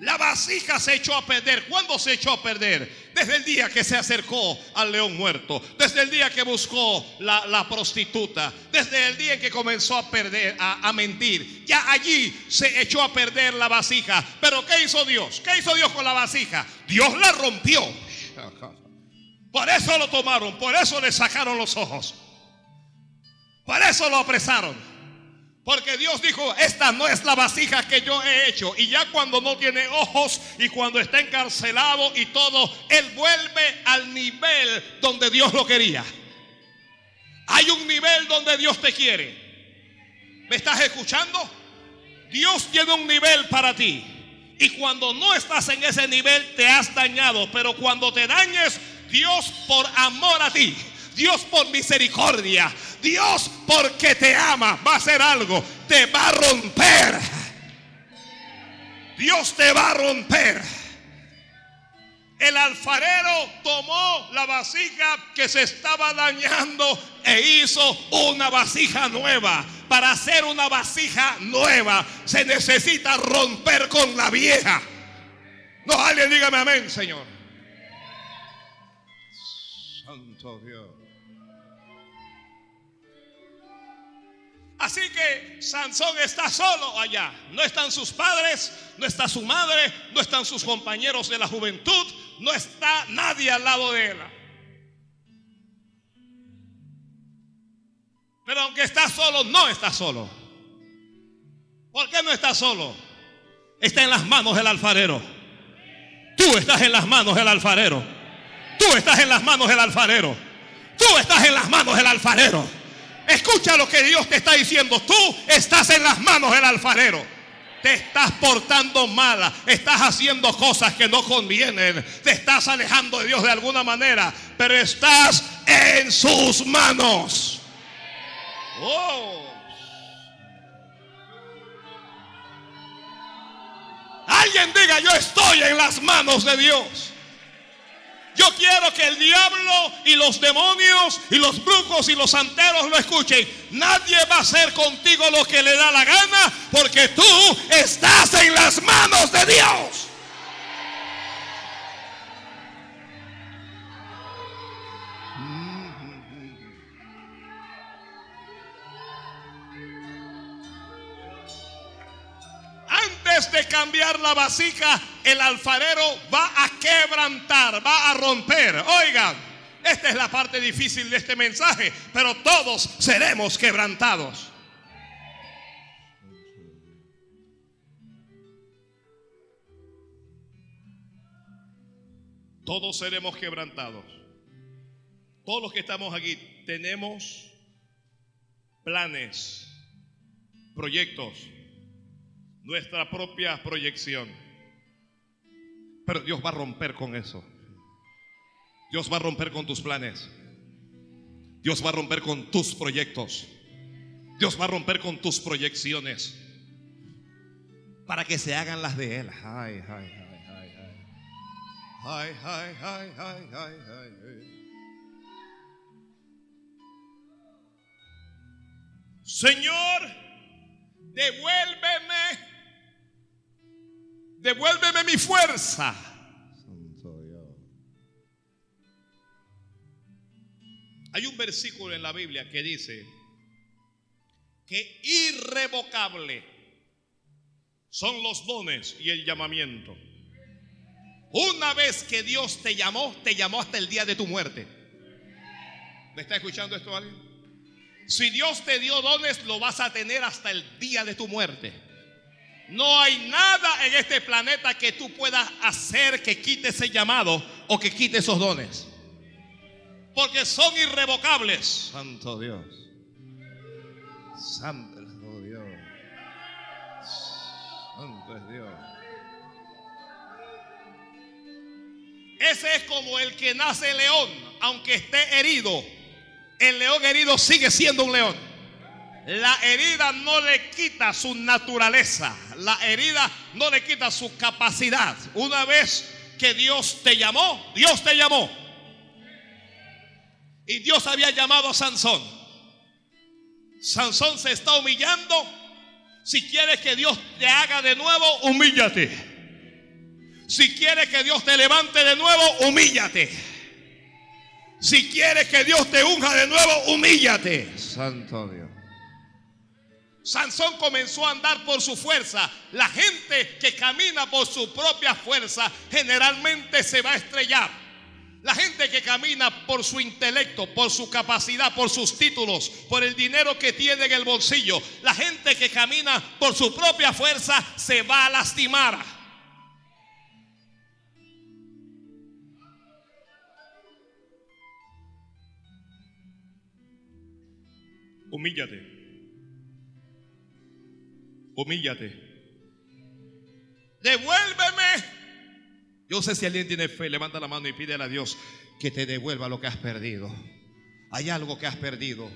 La vasija se echó a perder. ¿Cuándo se echó a perder? Desde el día que se acercó al león muerto. Desde el día que buscó la, prostituta. Desde el día en que comenzó a perder, a, a mentir. Ya allí se echó a perder la vasija. Pero ¿qué hizo Dios? ¿Qué hizo Dios con la vasija? Dios la rompió. Por eso lo tomaron. Por eso le sacaron los ojos. Por eso lo apresaron. Porque Dios dijo, esta no es la vasija que yo he hecho. Y ya cuando no tiene ojos y cuando está encarcelado y todo, Él vuelve al nivel donde Dios lo quería. Hay un nivel donde Dios te quiere. ¿Me estás escuchando? Dios tiene un nivel para ti. Y cuando no estás en ese nivel te has dañado. Pero cuando te dañes, Dios por amor a ti. Dios por misericordia. Dios porque te ama va a hacer algo. Te va a romper. Dios te va a romper. El alfarero tomó la vasija que se estaba dañando e hizo una vasija nueva. Para hacer una vasija nueva se necesita romper con la vieja. No, alguien dígame amén, Señor. Santo Dios. Así que Sansón está solo allá. No están sus padres, no está su madre, no están sus compañeros de la juventud, no está nadie al lado de él. Pero aunque está solo, no está solo. ¿Por qué no está solo? Está en las manos del alfarero. Tú estás en las manos del alfarero. Tú estás en las manos del alfarero. Tú estás en las manos del alfarero. Escucha lo que Dios te está diciendo. Tú estás en las manos del alfarero. Te estás portando mala. Estás haciendo cosas que no convienen. Te estás alejando de Dios de alguna manera. Pero estás en sus manos. Oh. Alguien diga, yo estoy en las manos de Dios. Yo quiero que el diablo y los demonios y los brujos y los santeros lo escuchen. Nadie va a hacer contigo lo que le da la gana porque tú estás en las manos de Dios. De cambiar la vasija, el alfarero va a quebrantar, va a romper. Oigan, esta es la parte difícil de este mensaje, pero todos seremos quebrantados. Todos seremos quebrantados. Todos los que estamos aquí tenemos planes, proyectos, nuestra propia proyección. Pero Dios va a romper con eso. Dios va a romper con tus planes. Dios va a romper con tus proyectos. Dios va a romper con tus proyecciones. Para que se hagan las de Él. Ay, ay, ay, ay, ay. Ay, ay, ay, ay. Señor, devuélveme Devuélveme mi fuerza. Hay un versículo en la Biblia que dice que irrevocable son los dones y el llamamiento. Una vez que Dios te llamó, te llamó hasta el día de tu muerte. ¿Me está escuchando esto alguien? Si Dios te dio dones, lo vas a tener hasta el día de tu muerte. No hay nada en este planeta que tú puedas hacer que quite ese llamado o que quite esos dones. Porque son irrevocables. Santo Dios. Santo Dios. Santo es Dios. Ese es como el que nace león, aunque esté herido. El león herido sigue siendo un león. La herida no le quita su naturaleza. La herida no le quita su capacidad. Una vez que Dios te llamó, Dios te llamó. Y Dios había llamado a Sansón. Sansón se está humillando. Si quieres que Dios te haga de nuevo, humíllate. Si quieres que Dios te levante de nuevo, humíllate. Si quieres que Dios te unja de nuevo, humíllate. Santo Dios. Sansón comenzó a andar por su fuerza. La gente que camina por su propia fuerza generalmente se va a estrellar. La gente que camina por su intelecto, por su capacidad, por sus títulos, por el dinero que tiene en el bolsillo, la gente que camina por su propia fuerza se va a lastimar. Humíllate. Humíllate. Devuélveme. Yo sé si alguien tiene fe, levanta la mano y pídele a Dios que te devuelva lo que has perdido. Hay algo que has perdido.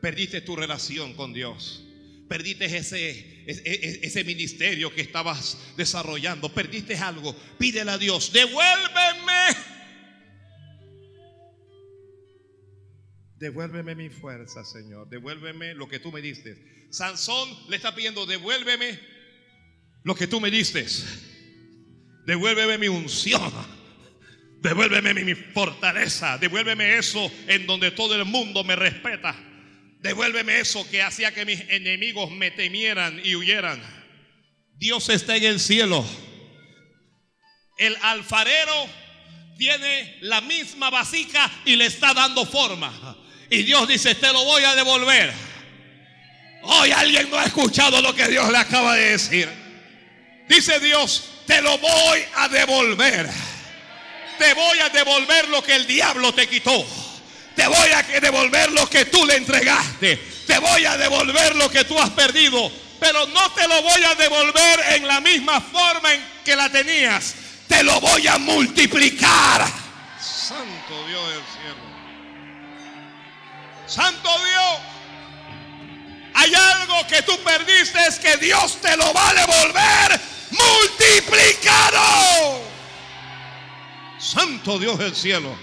Perdiste tu relación con Dios. Perdiste ese, ese, ese ministerio que estabas desarrollando. Perdiste algo. Pídele a Dios, devuélveme. Devuélveme mi fuerza, Señor. Devuélveme lo que tú me diste. Sansón le está pidiendo, devuélveme lo que tú me diste. Devuélveme mi unción. Devuélveme mi fortaleza. Devuélveme eso en donde todo el mundo me respeta. Devuélveme eso que hacía que mis enemigos me temieran y huyeran. Dios está en el cielo. El alfarero tiene la misma vasija y le está dando forma. Y Dios dice, te lo voy a devolver. Hoy alguien no ha escuchado lo que Dios le acaba de decir. Dice Dios, te lo voy a devolver. Te voy a devolver lo que el diablo te quitó. Te voy a devolver lo que tú le entregaste. Te voy a devolver lo que tú has perdido. Pero no te lo voy a devolver en la misma forma en que la tenías. Te lo voy a multiplicar. Santo Dios del cielo. Santo Dios. Hay algo que tú perdiste es que Dios te lo va a devolver multiplicado. Santo Dios del cielo.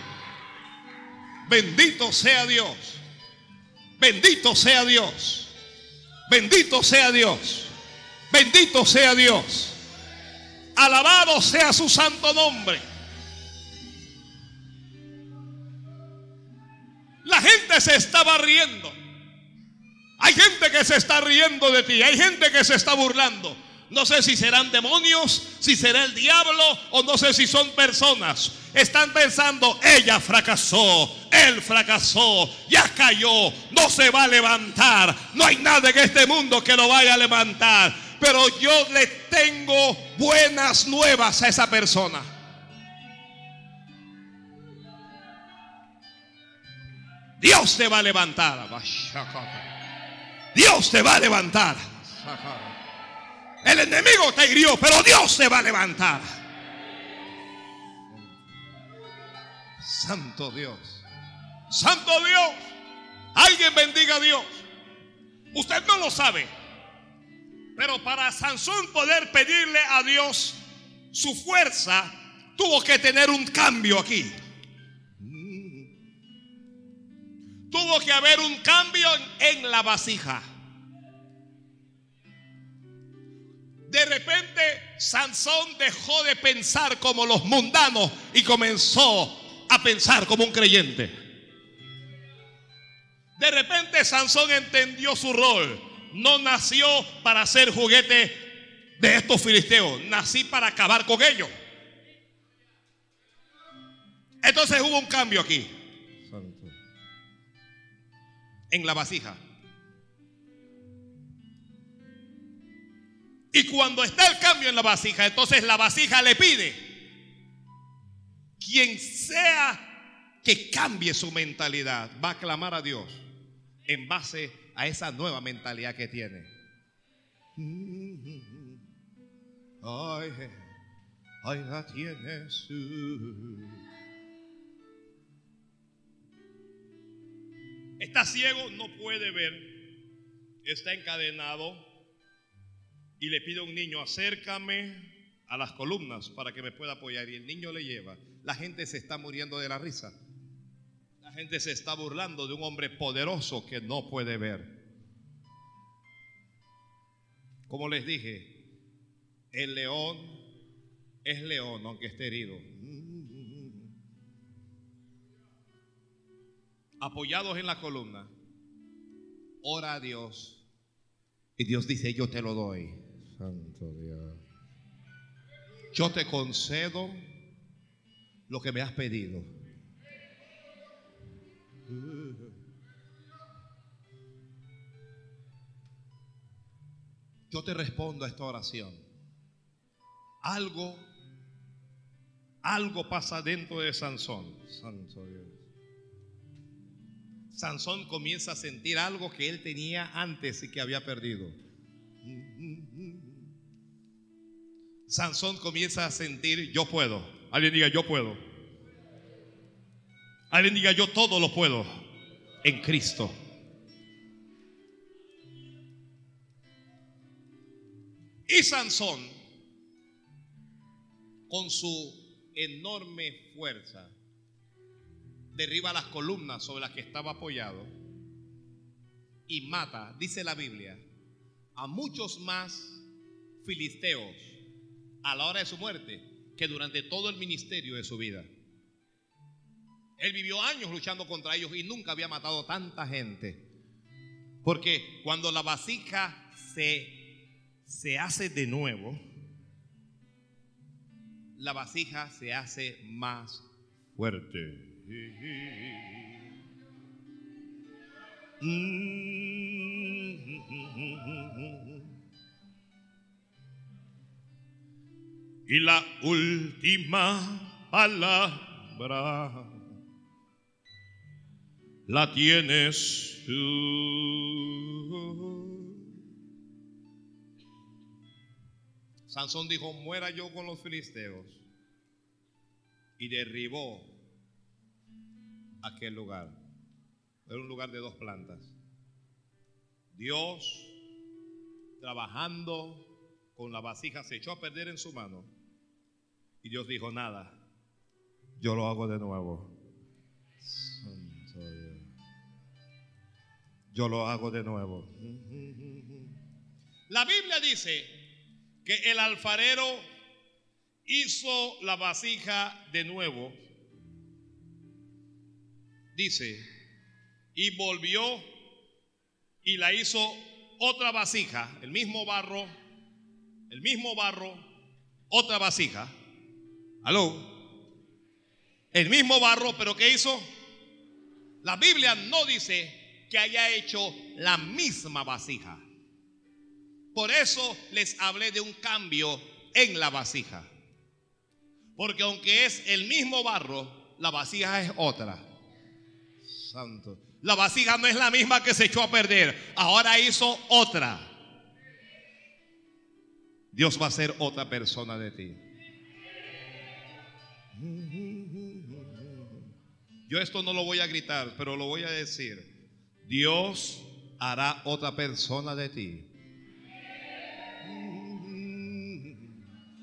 Bendito sea Dios. Bendito sea Dios. Bendito sea Dios. Bendito sea Dios. Alabado sea su santo nombre. La gente se estaba riendo. Hay gente que se está riendo de ti. Hay gente que se está burlando. No sé si serán demonios, si será el diablo o no sé si son personas. Están pensando, ella fracasó, él fracasó, ya cayó, no se va a levantar. No hay nada en este mundo que lo vaya a levantar. Pero yo le tengo buenas nuevas a esa persona. Dios te va a levantar. Dios te va a levantar. El enemigo te hirió, pero Dios te va a levantar. Santo Dios. Santo Dios. Alguien bendiga a Dios. Usted no lo sabe. Pero para Sansón poder pedirle a Dios su fuerza, tuvo que tener un cambio aquí. Tuvo que haber un cambio en la vasija. De repente Sansón dejó de pensar como los mundanos y comenzó a pensar como un creyente. De repente Sansón entendió su rol. No nació para ser juguete de estos filisteos. Nací para acabar con ellos. Entonces hubo un cambio aquí. En la vasija. Y cuando está el cambio en la vasija, entonces la vasija le pide, quien sea que cambie su mentalidad, va a clamar a Dios en base a esa nueva mentalidad que tiene. Ay, la. Está ciego, no puede ver, está encadenado y le pide a un niño, acércame a las columnas para que me pueda apoyar. Y el niño le lleva. La gente se está muriendo de la risa. La gente se está burlando de un hombre poderoso que no puede ver. Como les dije, el león es león aunque esté herido. Apoyados en la columna, ora a Dios y Dios dice, yo te lo doy. Santo Dios. Yo te concedo lo que me has pedido. Yo te respondo a esta oración. Algo, algo pasa dentro de Sansón. Santo Dios. Sansón comienza a sentir algo que él tenía antes y que había perdido. Sansón comienza a sentir, yo puedo. Alguien diga, yo puedo. Alguien diga, yo todo lo puedo en Cristo. Y Sansón, con su enorme fuerza, derriba las columnas sobre las que estaba apoyado y mata, dice la Biblia, a muchos más filisteos a la hora de su muerte que durante todo el ministerio de su vida. Él vivió años luchando contra ellos y nunca había matado tanta gente. Porque cuando la vasija se, se hace de nuevo, la vasija se hace más fuerte. Y la última palabra la tienes tú. Sansón dijo, muera yo con los filisteos. Y derribó aquel lugar. Era un lugar de dos plantas. Dios, trabajando con la vasija, se echó a perder en su mano. Y Dios dijo, nada, yo lo hago de nuevo. Yo lo hago de nuevo. La Biblia dice que el alfarero hizo la vasija de nuevo. Dice, y volvió y la hizo otra vasija, el mismo barro, el mismo barro, otra vasija. ¿Aló? El mismo barro, pero ¿qué hizo? La Biblia no dice que haya hecho la misma vasija. Por eso les hablé de un cambio en la vasija. Porque aunque es el mismo barro, la vasija es otra. Santo. La vasija no es la misma que se echó a perder. Ahora hizo otra. Dios va a ser otra persona de ti. Yo esto no lo voy a gritar, pero lo voy a decir. Dios hará otra persona de ti.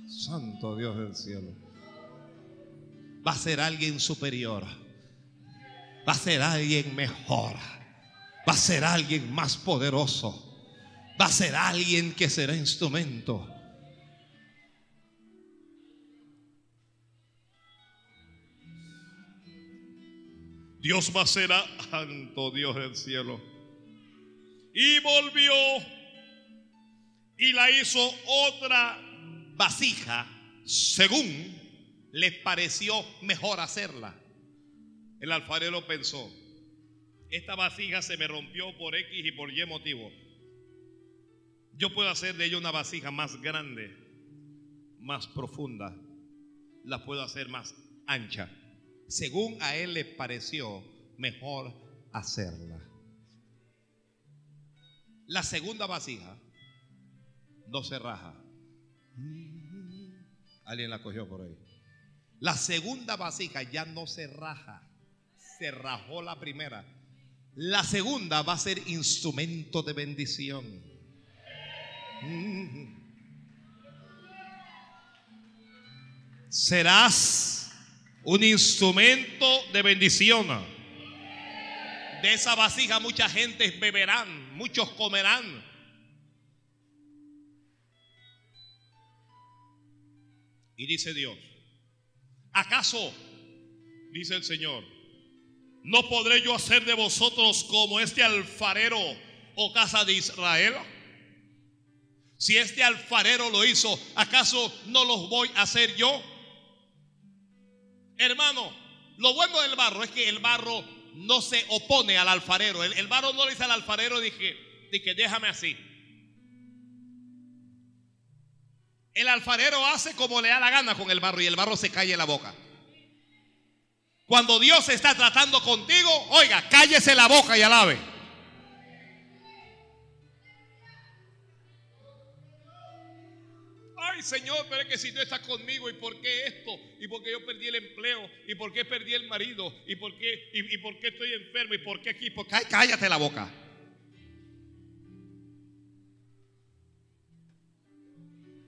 Santo Dios del cielo. Va a ser alguien superior. Va a ser alguien mejor. Va a ser alguien más poderoso. Va a ser alguien que será instrumento. Dios va a ser santo, Dios del cielo. Y volvió y la hizo otra vasija según le pareció mejor hacerla. El alfarero pensó, esta vasija se me rompió por X y por Y motivo. Yo puedo hacer de ella una vasija más grande, más profunda. La puedo hacer más ancha. Según a él le pareció mejor hacerla. La segunda vasija no se raja. Alguien la cogió por ahí. La segunda vasija ya no se raja. Se rajó la primera. La segunda va a ser instrumento de bendición. Serás un instrumento de bendición. De esa vasija mucha gente beberán, muchos comerán. Y dice Dios, ¿acaso, dice el Señor, no podré yo hacer de vosotros como este alfarero o casa de Israel? Si este alfarero lo hizo, ¿acaso no los voy a hacer yo? Hermano, lo bueno del barro es que el barro no se opone al alfarero. El, barro no le dice al alfarero, dije, dije, déjame así. El alfarero hace como le da la gana con el barro y el barro se calle la boca. Cuando Dios está tratando contigo, oiga, cállese la boca y alabe. Ay, Señor, pero es que si tú estás conmigo, ¿y por qué esto? ¿Y por qué yo perdí el empleo? ¿Y por qué perdí el marido? ¿Y por qué, y, por qué estoy enfermo? ¿Y por qué aquí? Por- Cá- Cállate la boca.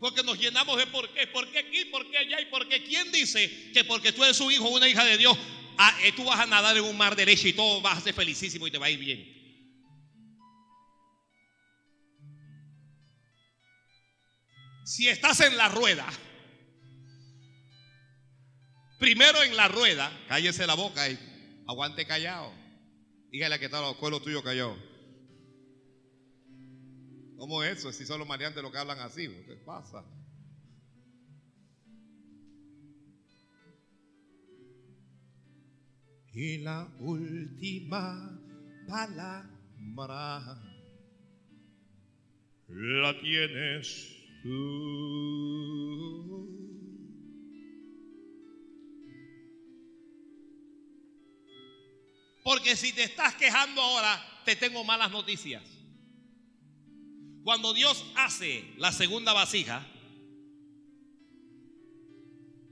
Porque nos llenamos de por qué, por qué aquí, por qué allá y por qué. ¿Quién dice que porque tú eres un hijo o una hija de Dios, ah, eh, tú vas a nadar en un mar derecho y todo vas a ser felicísimo y te va a ir bien? Si estás en la rueda, primero en la rueda, cállese la boca y aguante callado. Dígale que está los cuelos tuyos callado. ¿Cómo es eso? Si son los maleantes los que hablan así, ¿qué pasa? Y la última palabra la tienes tú. Porque si te estás quejando ahora, te tengo malas noticias. Cuando Dios hace la segunda vasija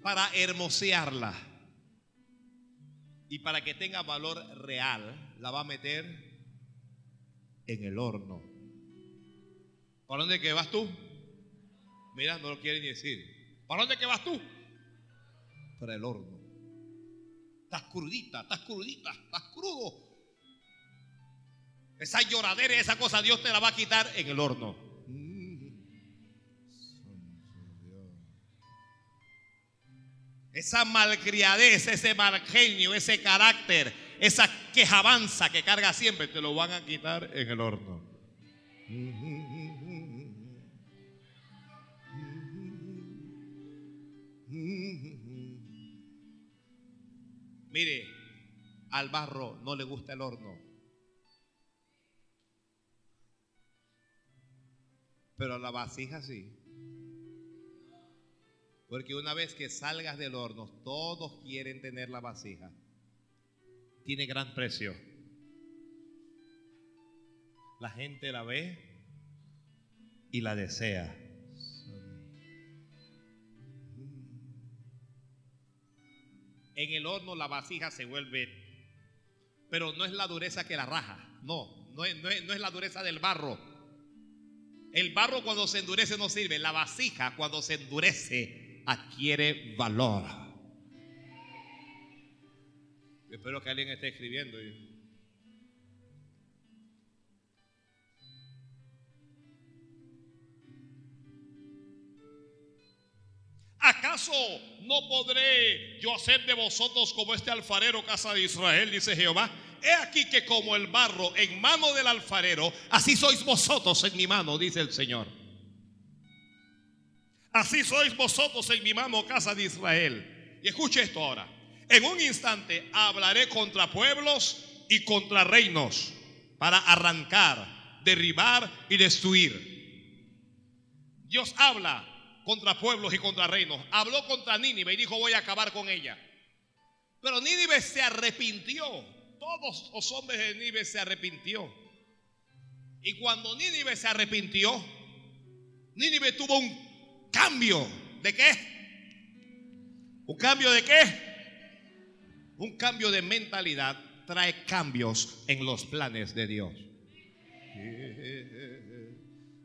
para hermosearla y para que tenga valor real, la va a meter en el horno. ¿Para dónde que vas tú? Mira, no lo quieren decir. ¿Para dónde que vas tú? Para el horno. Estás crudita, estás crudita, estás crudo. Esa lloradera esa cosa Dios te la va a quitar en el horno. Esa malcriadez, ese mal genio, ese carácter, esa quejabanza que carga siempre, te lo van a quitar en el horno. Mire, al barro no le gusta el horno. Pero la vasija sí. Porque una vez que salgas del horno, todos quieren tener la vasija. Tiene gran precio. La gente la ve y la desea. En el horno la vasija se vuelve, pero no es la dureza que la raja. No, no es, no es- no es la dureza del barro. El barro cuando se endurece no sirve. La vasija cuando se endurece adquiere valor. Espero que alguien esté escribiendo. ¿Acaso ¿acaso no podré yo hacer de vosotros como este alfarero, casa de Israel? Dice Jehová. He aquí que como el barro en mano del alfarero, así sois vosotros en mi mano, dice el Señor. Así sois vosotros en mi mano, casa de Israel. Y escuche esto ahora. En un instante hablaré contra pueblos y contra reinos para arrancar, derribar y destruir. Dios habla contra pueblos y contra reinos. Habló contra Nínive y dijo voy a acabar con ella. Pero Nínive se arrepintió. Todos los hombres de Nínive se arrepintió. Y cuando Nínive se arrepintió, Nínive tuvo un cambio. ¿De qué? ¿Un cambio de qué? Un cambio de mentalidad trae cambios en los planes de Dios.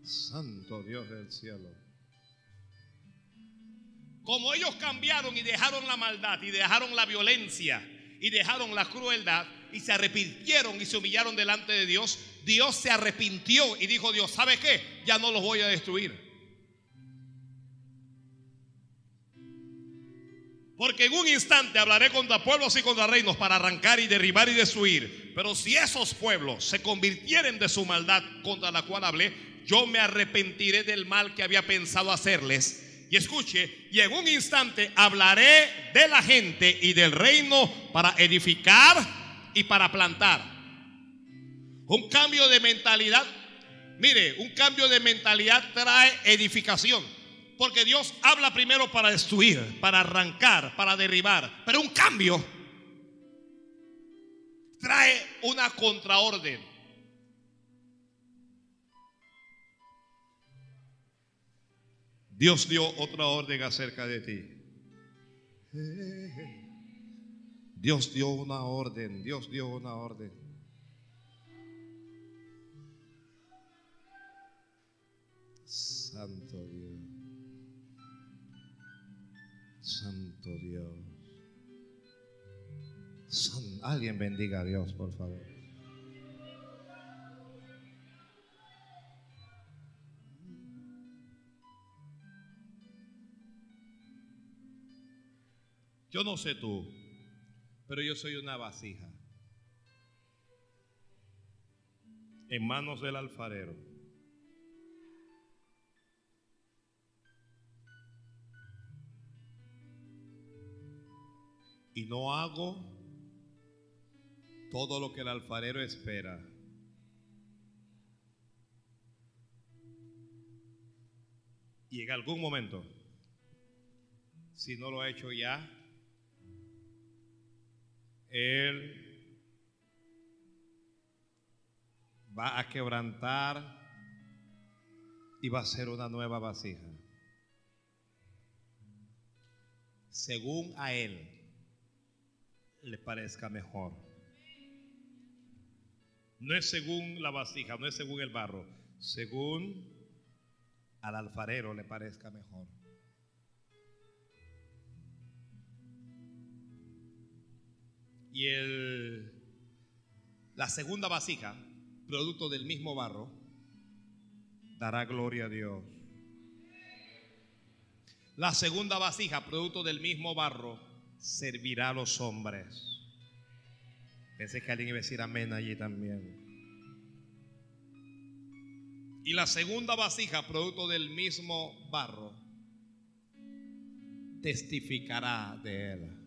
Santo Dios del cielo. Como ellos cambiaron y dejaron la maldad y dejaron la violencia y dejaron la crueldad y se arrepintieron y se humillaron delante de Dios, Dios se arrepintió y dijo Dios, ¿sabe qué? Ya no los voy a destruir. Porque en un instante hablaré contra pueblos y contra reinos para arrancar y derribar y destruir. Pero si esos pueblos se convirtieren de su maldad contra la cual hablé, yo me arrepentiré del mal que había pensado hacerles. Y escuche, y en un instante hablaré de la gente y del reino para edificar y para plantar. Un cambio de mentalidad. Mire, un cambio de mentalidad trae edificación. Porque Dios habla primero para destruir, para arrancar, para derribar. Pero un cambio trae una contraorden. Dios dio otra orden acerca de ti. Dios dio una orden, Dios dio una orden. Santo Dios. Santo Dios. Alguien bendiga a Dios, por favor. Yo no sé tú, pero yo soy una vasija en manos del alfarero. Y no hago todo lo que el alfarero espera. Y en algún momento, si no lo ha hecho ya, él va a quebrantar y va a ser una nueva vasija. Según a Él le parezca mejor. No es según la vasija, no es según el barro, según al alfarero le parezca mejor. Y el, la segunda vasija, producto del mismo barro, dará gloria a Dios. La segunda vasija, producto del mismo barro, servirá a los hombres. Pensé que alguien iba a decir amén allí también. Y la segunda vasija, producto del mismo barro, testificará de él.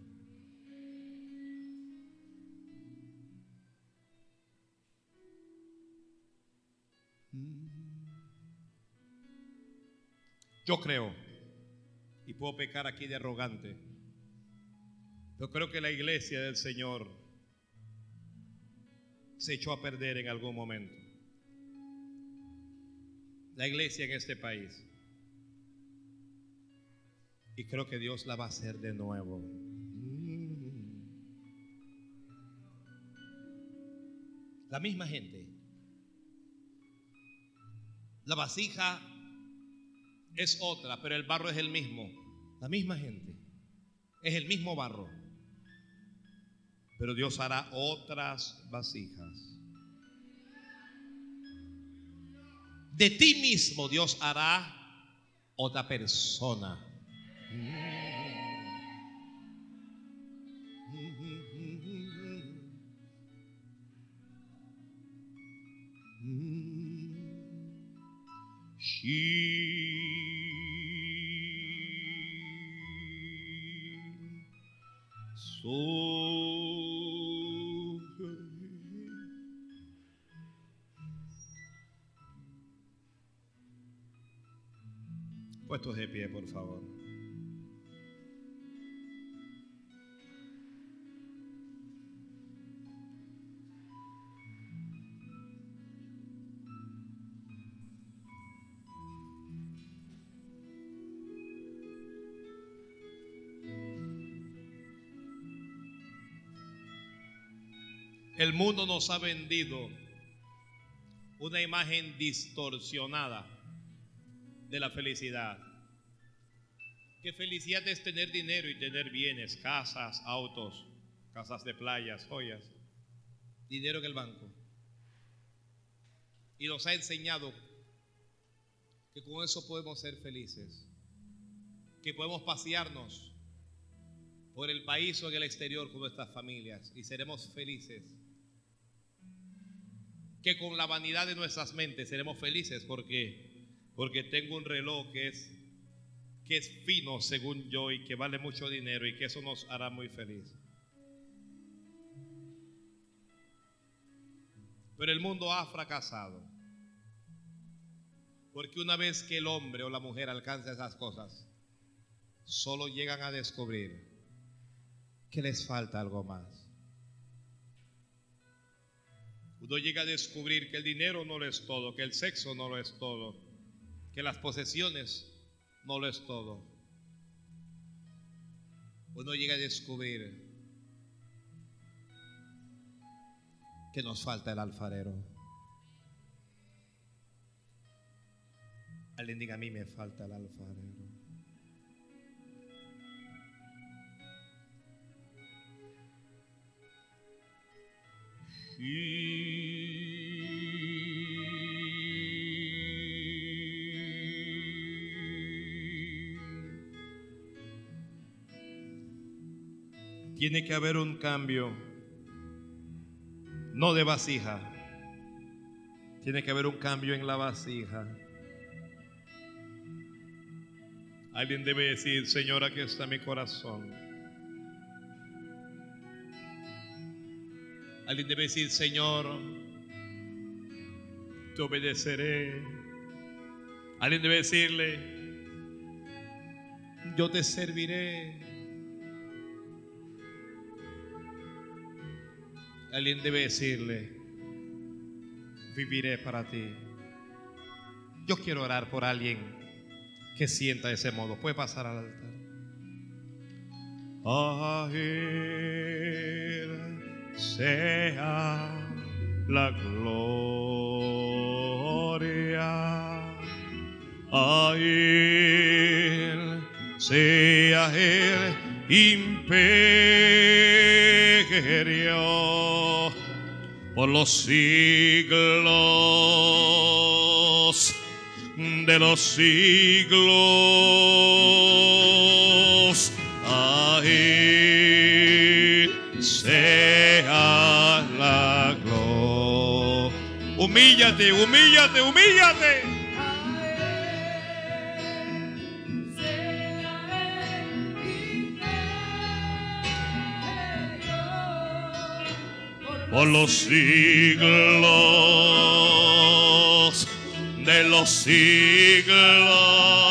Yo creo, y puedo pecar aquí de arrogante, yo creo que la iglesia del Señor se echó a perder en algún momento. La iglesia en este país. Y creo que Dios la va a hacer de nuevo. La misma gente. La vasija es otra, pero el barro es el mismo. La misma gente. Es el mismo barro. Pero Dios hará otras vasijas. De ti mismo Dios hará otra persona. Puestos de pie, por favor. Mundo nos ha vendido una imagen distorsionada de la felicidad. Que felicidad es tener dinero y tener bienes, casas, autos, casas de playas, joyas, dinero en el banco. Y nos ha enseñado que con eso podemos ser felices, que podemos pasearnos por el país o en el exterior con nuestras familias y seremos felices. Que con la vanidad de nuestras mentes seremos felices porque porque tengo un reloj que es que es fino según yo y que vale mucho dinero y que eso nos hará muy feliz. Pero el mundo ha fracasado. Porque una vez que el hombre o la mujer alcanza esas cosas, solo llegan a descubrir que les falta algo más. Uno llega a descubrir que el dinero no lo es todo, que el sexo no lo es todo, que las posesiones no lo es todo. Uno llega a descubrir que nos falta el alfarero. Alguien diga a mí me falta el alfarero. Tiene que haber un cambio, no de vasija. Tiene que haber un cambio en la vasija. Alguien debe decir, Señor, aquí está mi corazón. Alguien debe decir, Señor, te obedeceré. Alguien debe decirle, yo te serviré. Alguien debe decirle, viviré para ti. Yo quiero orar por alguien que sienta de ese modo. Puede pasar al altar. A Él sea la gloria. A Él sea el imperio por los siglos de los siglos. Humíllate, humíllate, humíllate. por los siglos de los siglos.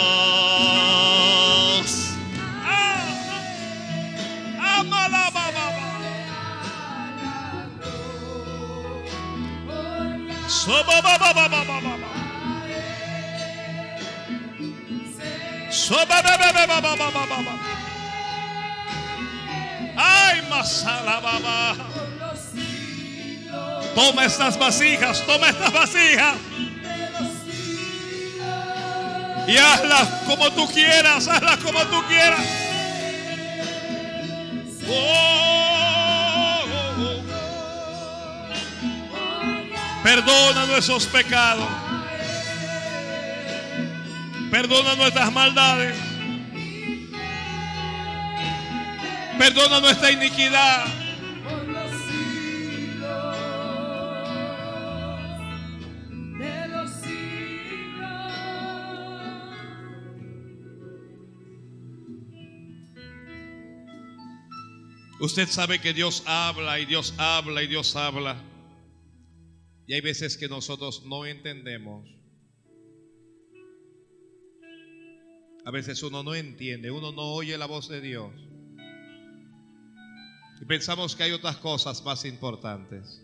Ay, masala, ba, ba. Toma estas vasijas, toma estas vasijas. Y hazlas como tú quieras, hazlas como tú quieras. Oh, Perdona nuestros pecados. Perdona nuestras maldades. Perdona nuestra iniquidad. Usted sabe que Dios habla y Dios habla y Dios habla. Y hay veces que nosotros no entendemos. A veces uno no entiende, uno no oye la voz de Dios. Y pensamos que hay otras cosas más importantes.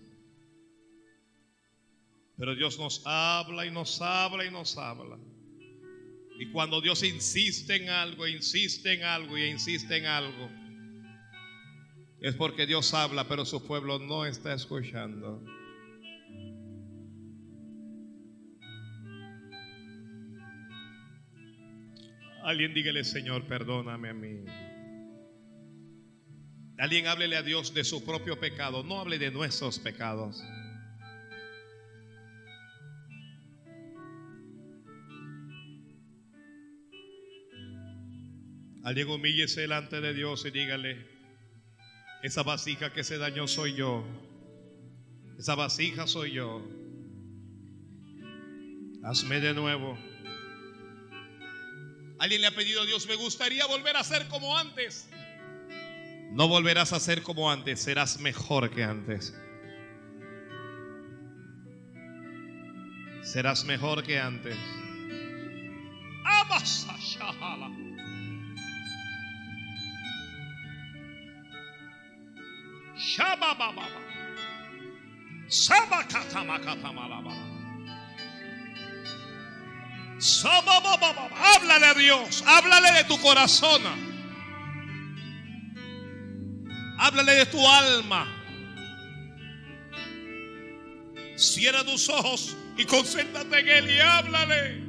Pero Dios nos habla y nos habla y nos habla. Y cuando Dios insiste en algo, insiste en algo y insiste en algo, es porque Dios habla, pero su pueblo no está escuchando. Alguien dígale, Señor, perdóname a mí. Alguien háblele a Dios de su propio pecado, no hable de nuestros pecados. Alguien humíllese delante de Dios y dígale, esa vasija que se dañó soy yo. Esa vasija soy yo. Hazme de nuevo. Alguien le ha pedido a Dios, me gustaría volver a ser como antes. No volverás a ser como antes, serás mejor que antes. Serás mejor que antes. Háblale a Dios, háblale de tu corazón. Háblale de tu alma. Cierra tus ojos y concéntrate en Él y háblale.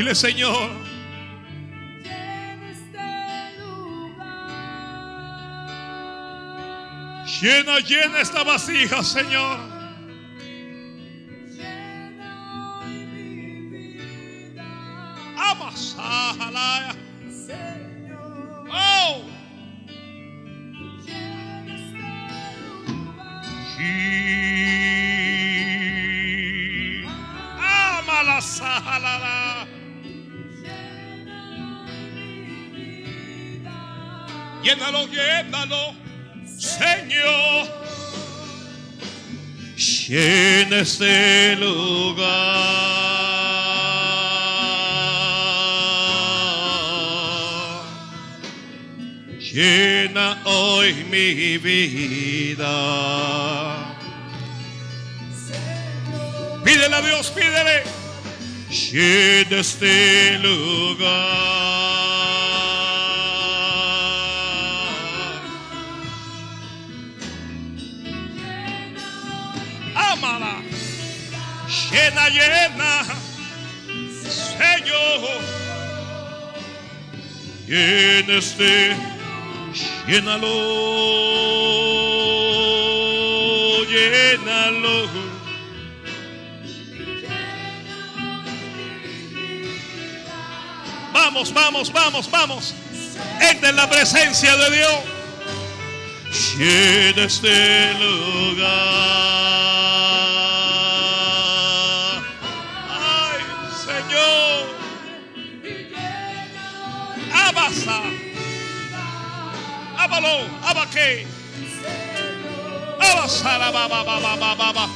Dile, Señor, Llena este lugar, llena, llena esta vasija, Señor. llena hoy mi vida, Amasajalaya. Señor. Llénalo, llénalo, Señor. Llena este lugar. Llena hoy mi vida. Pídele a Dios, pídele. Llena este lugar. Llena, llena. Señor. Llena este. Llénalo. Llénalo. Vamos, vamos, vamos, vamos. Entra en la presencia de Dios. Llena este lugar. Ábalo, abaque. Abasa, la ba, ba, ba, ba, ba, ba, ba.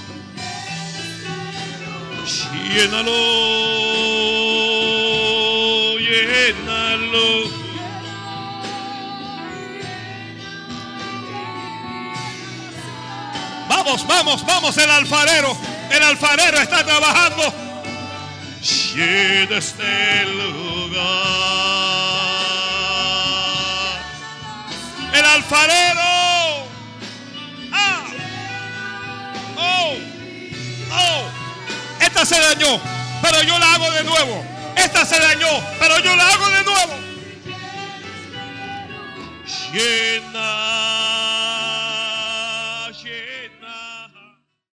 Llénalo, llénalo. Vamos, vamos, vamos, el alfarero. El alfarero está trabajando. Llena este lugar. El alfarero. Ah. Oh. Oh. Esta se dañó, pero yo la hago de nuevo. Esta se dañó, pero yo la hago de nuevo. llena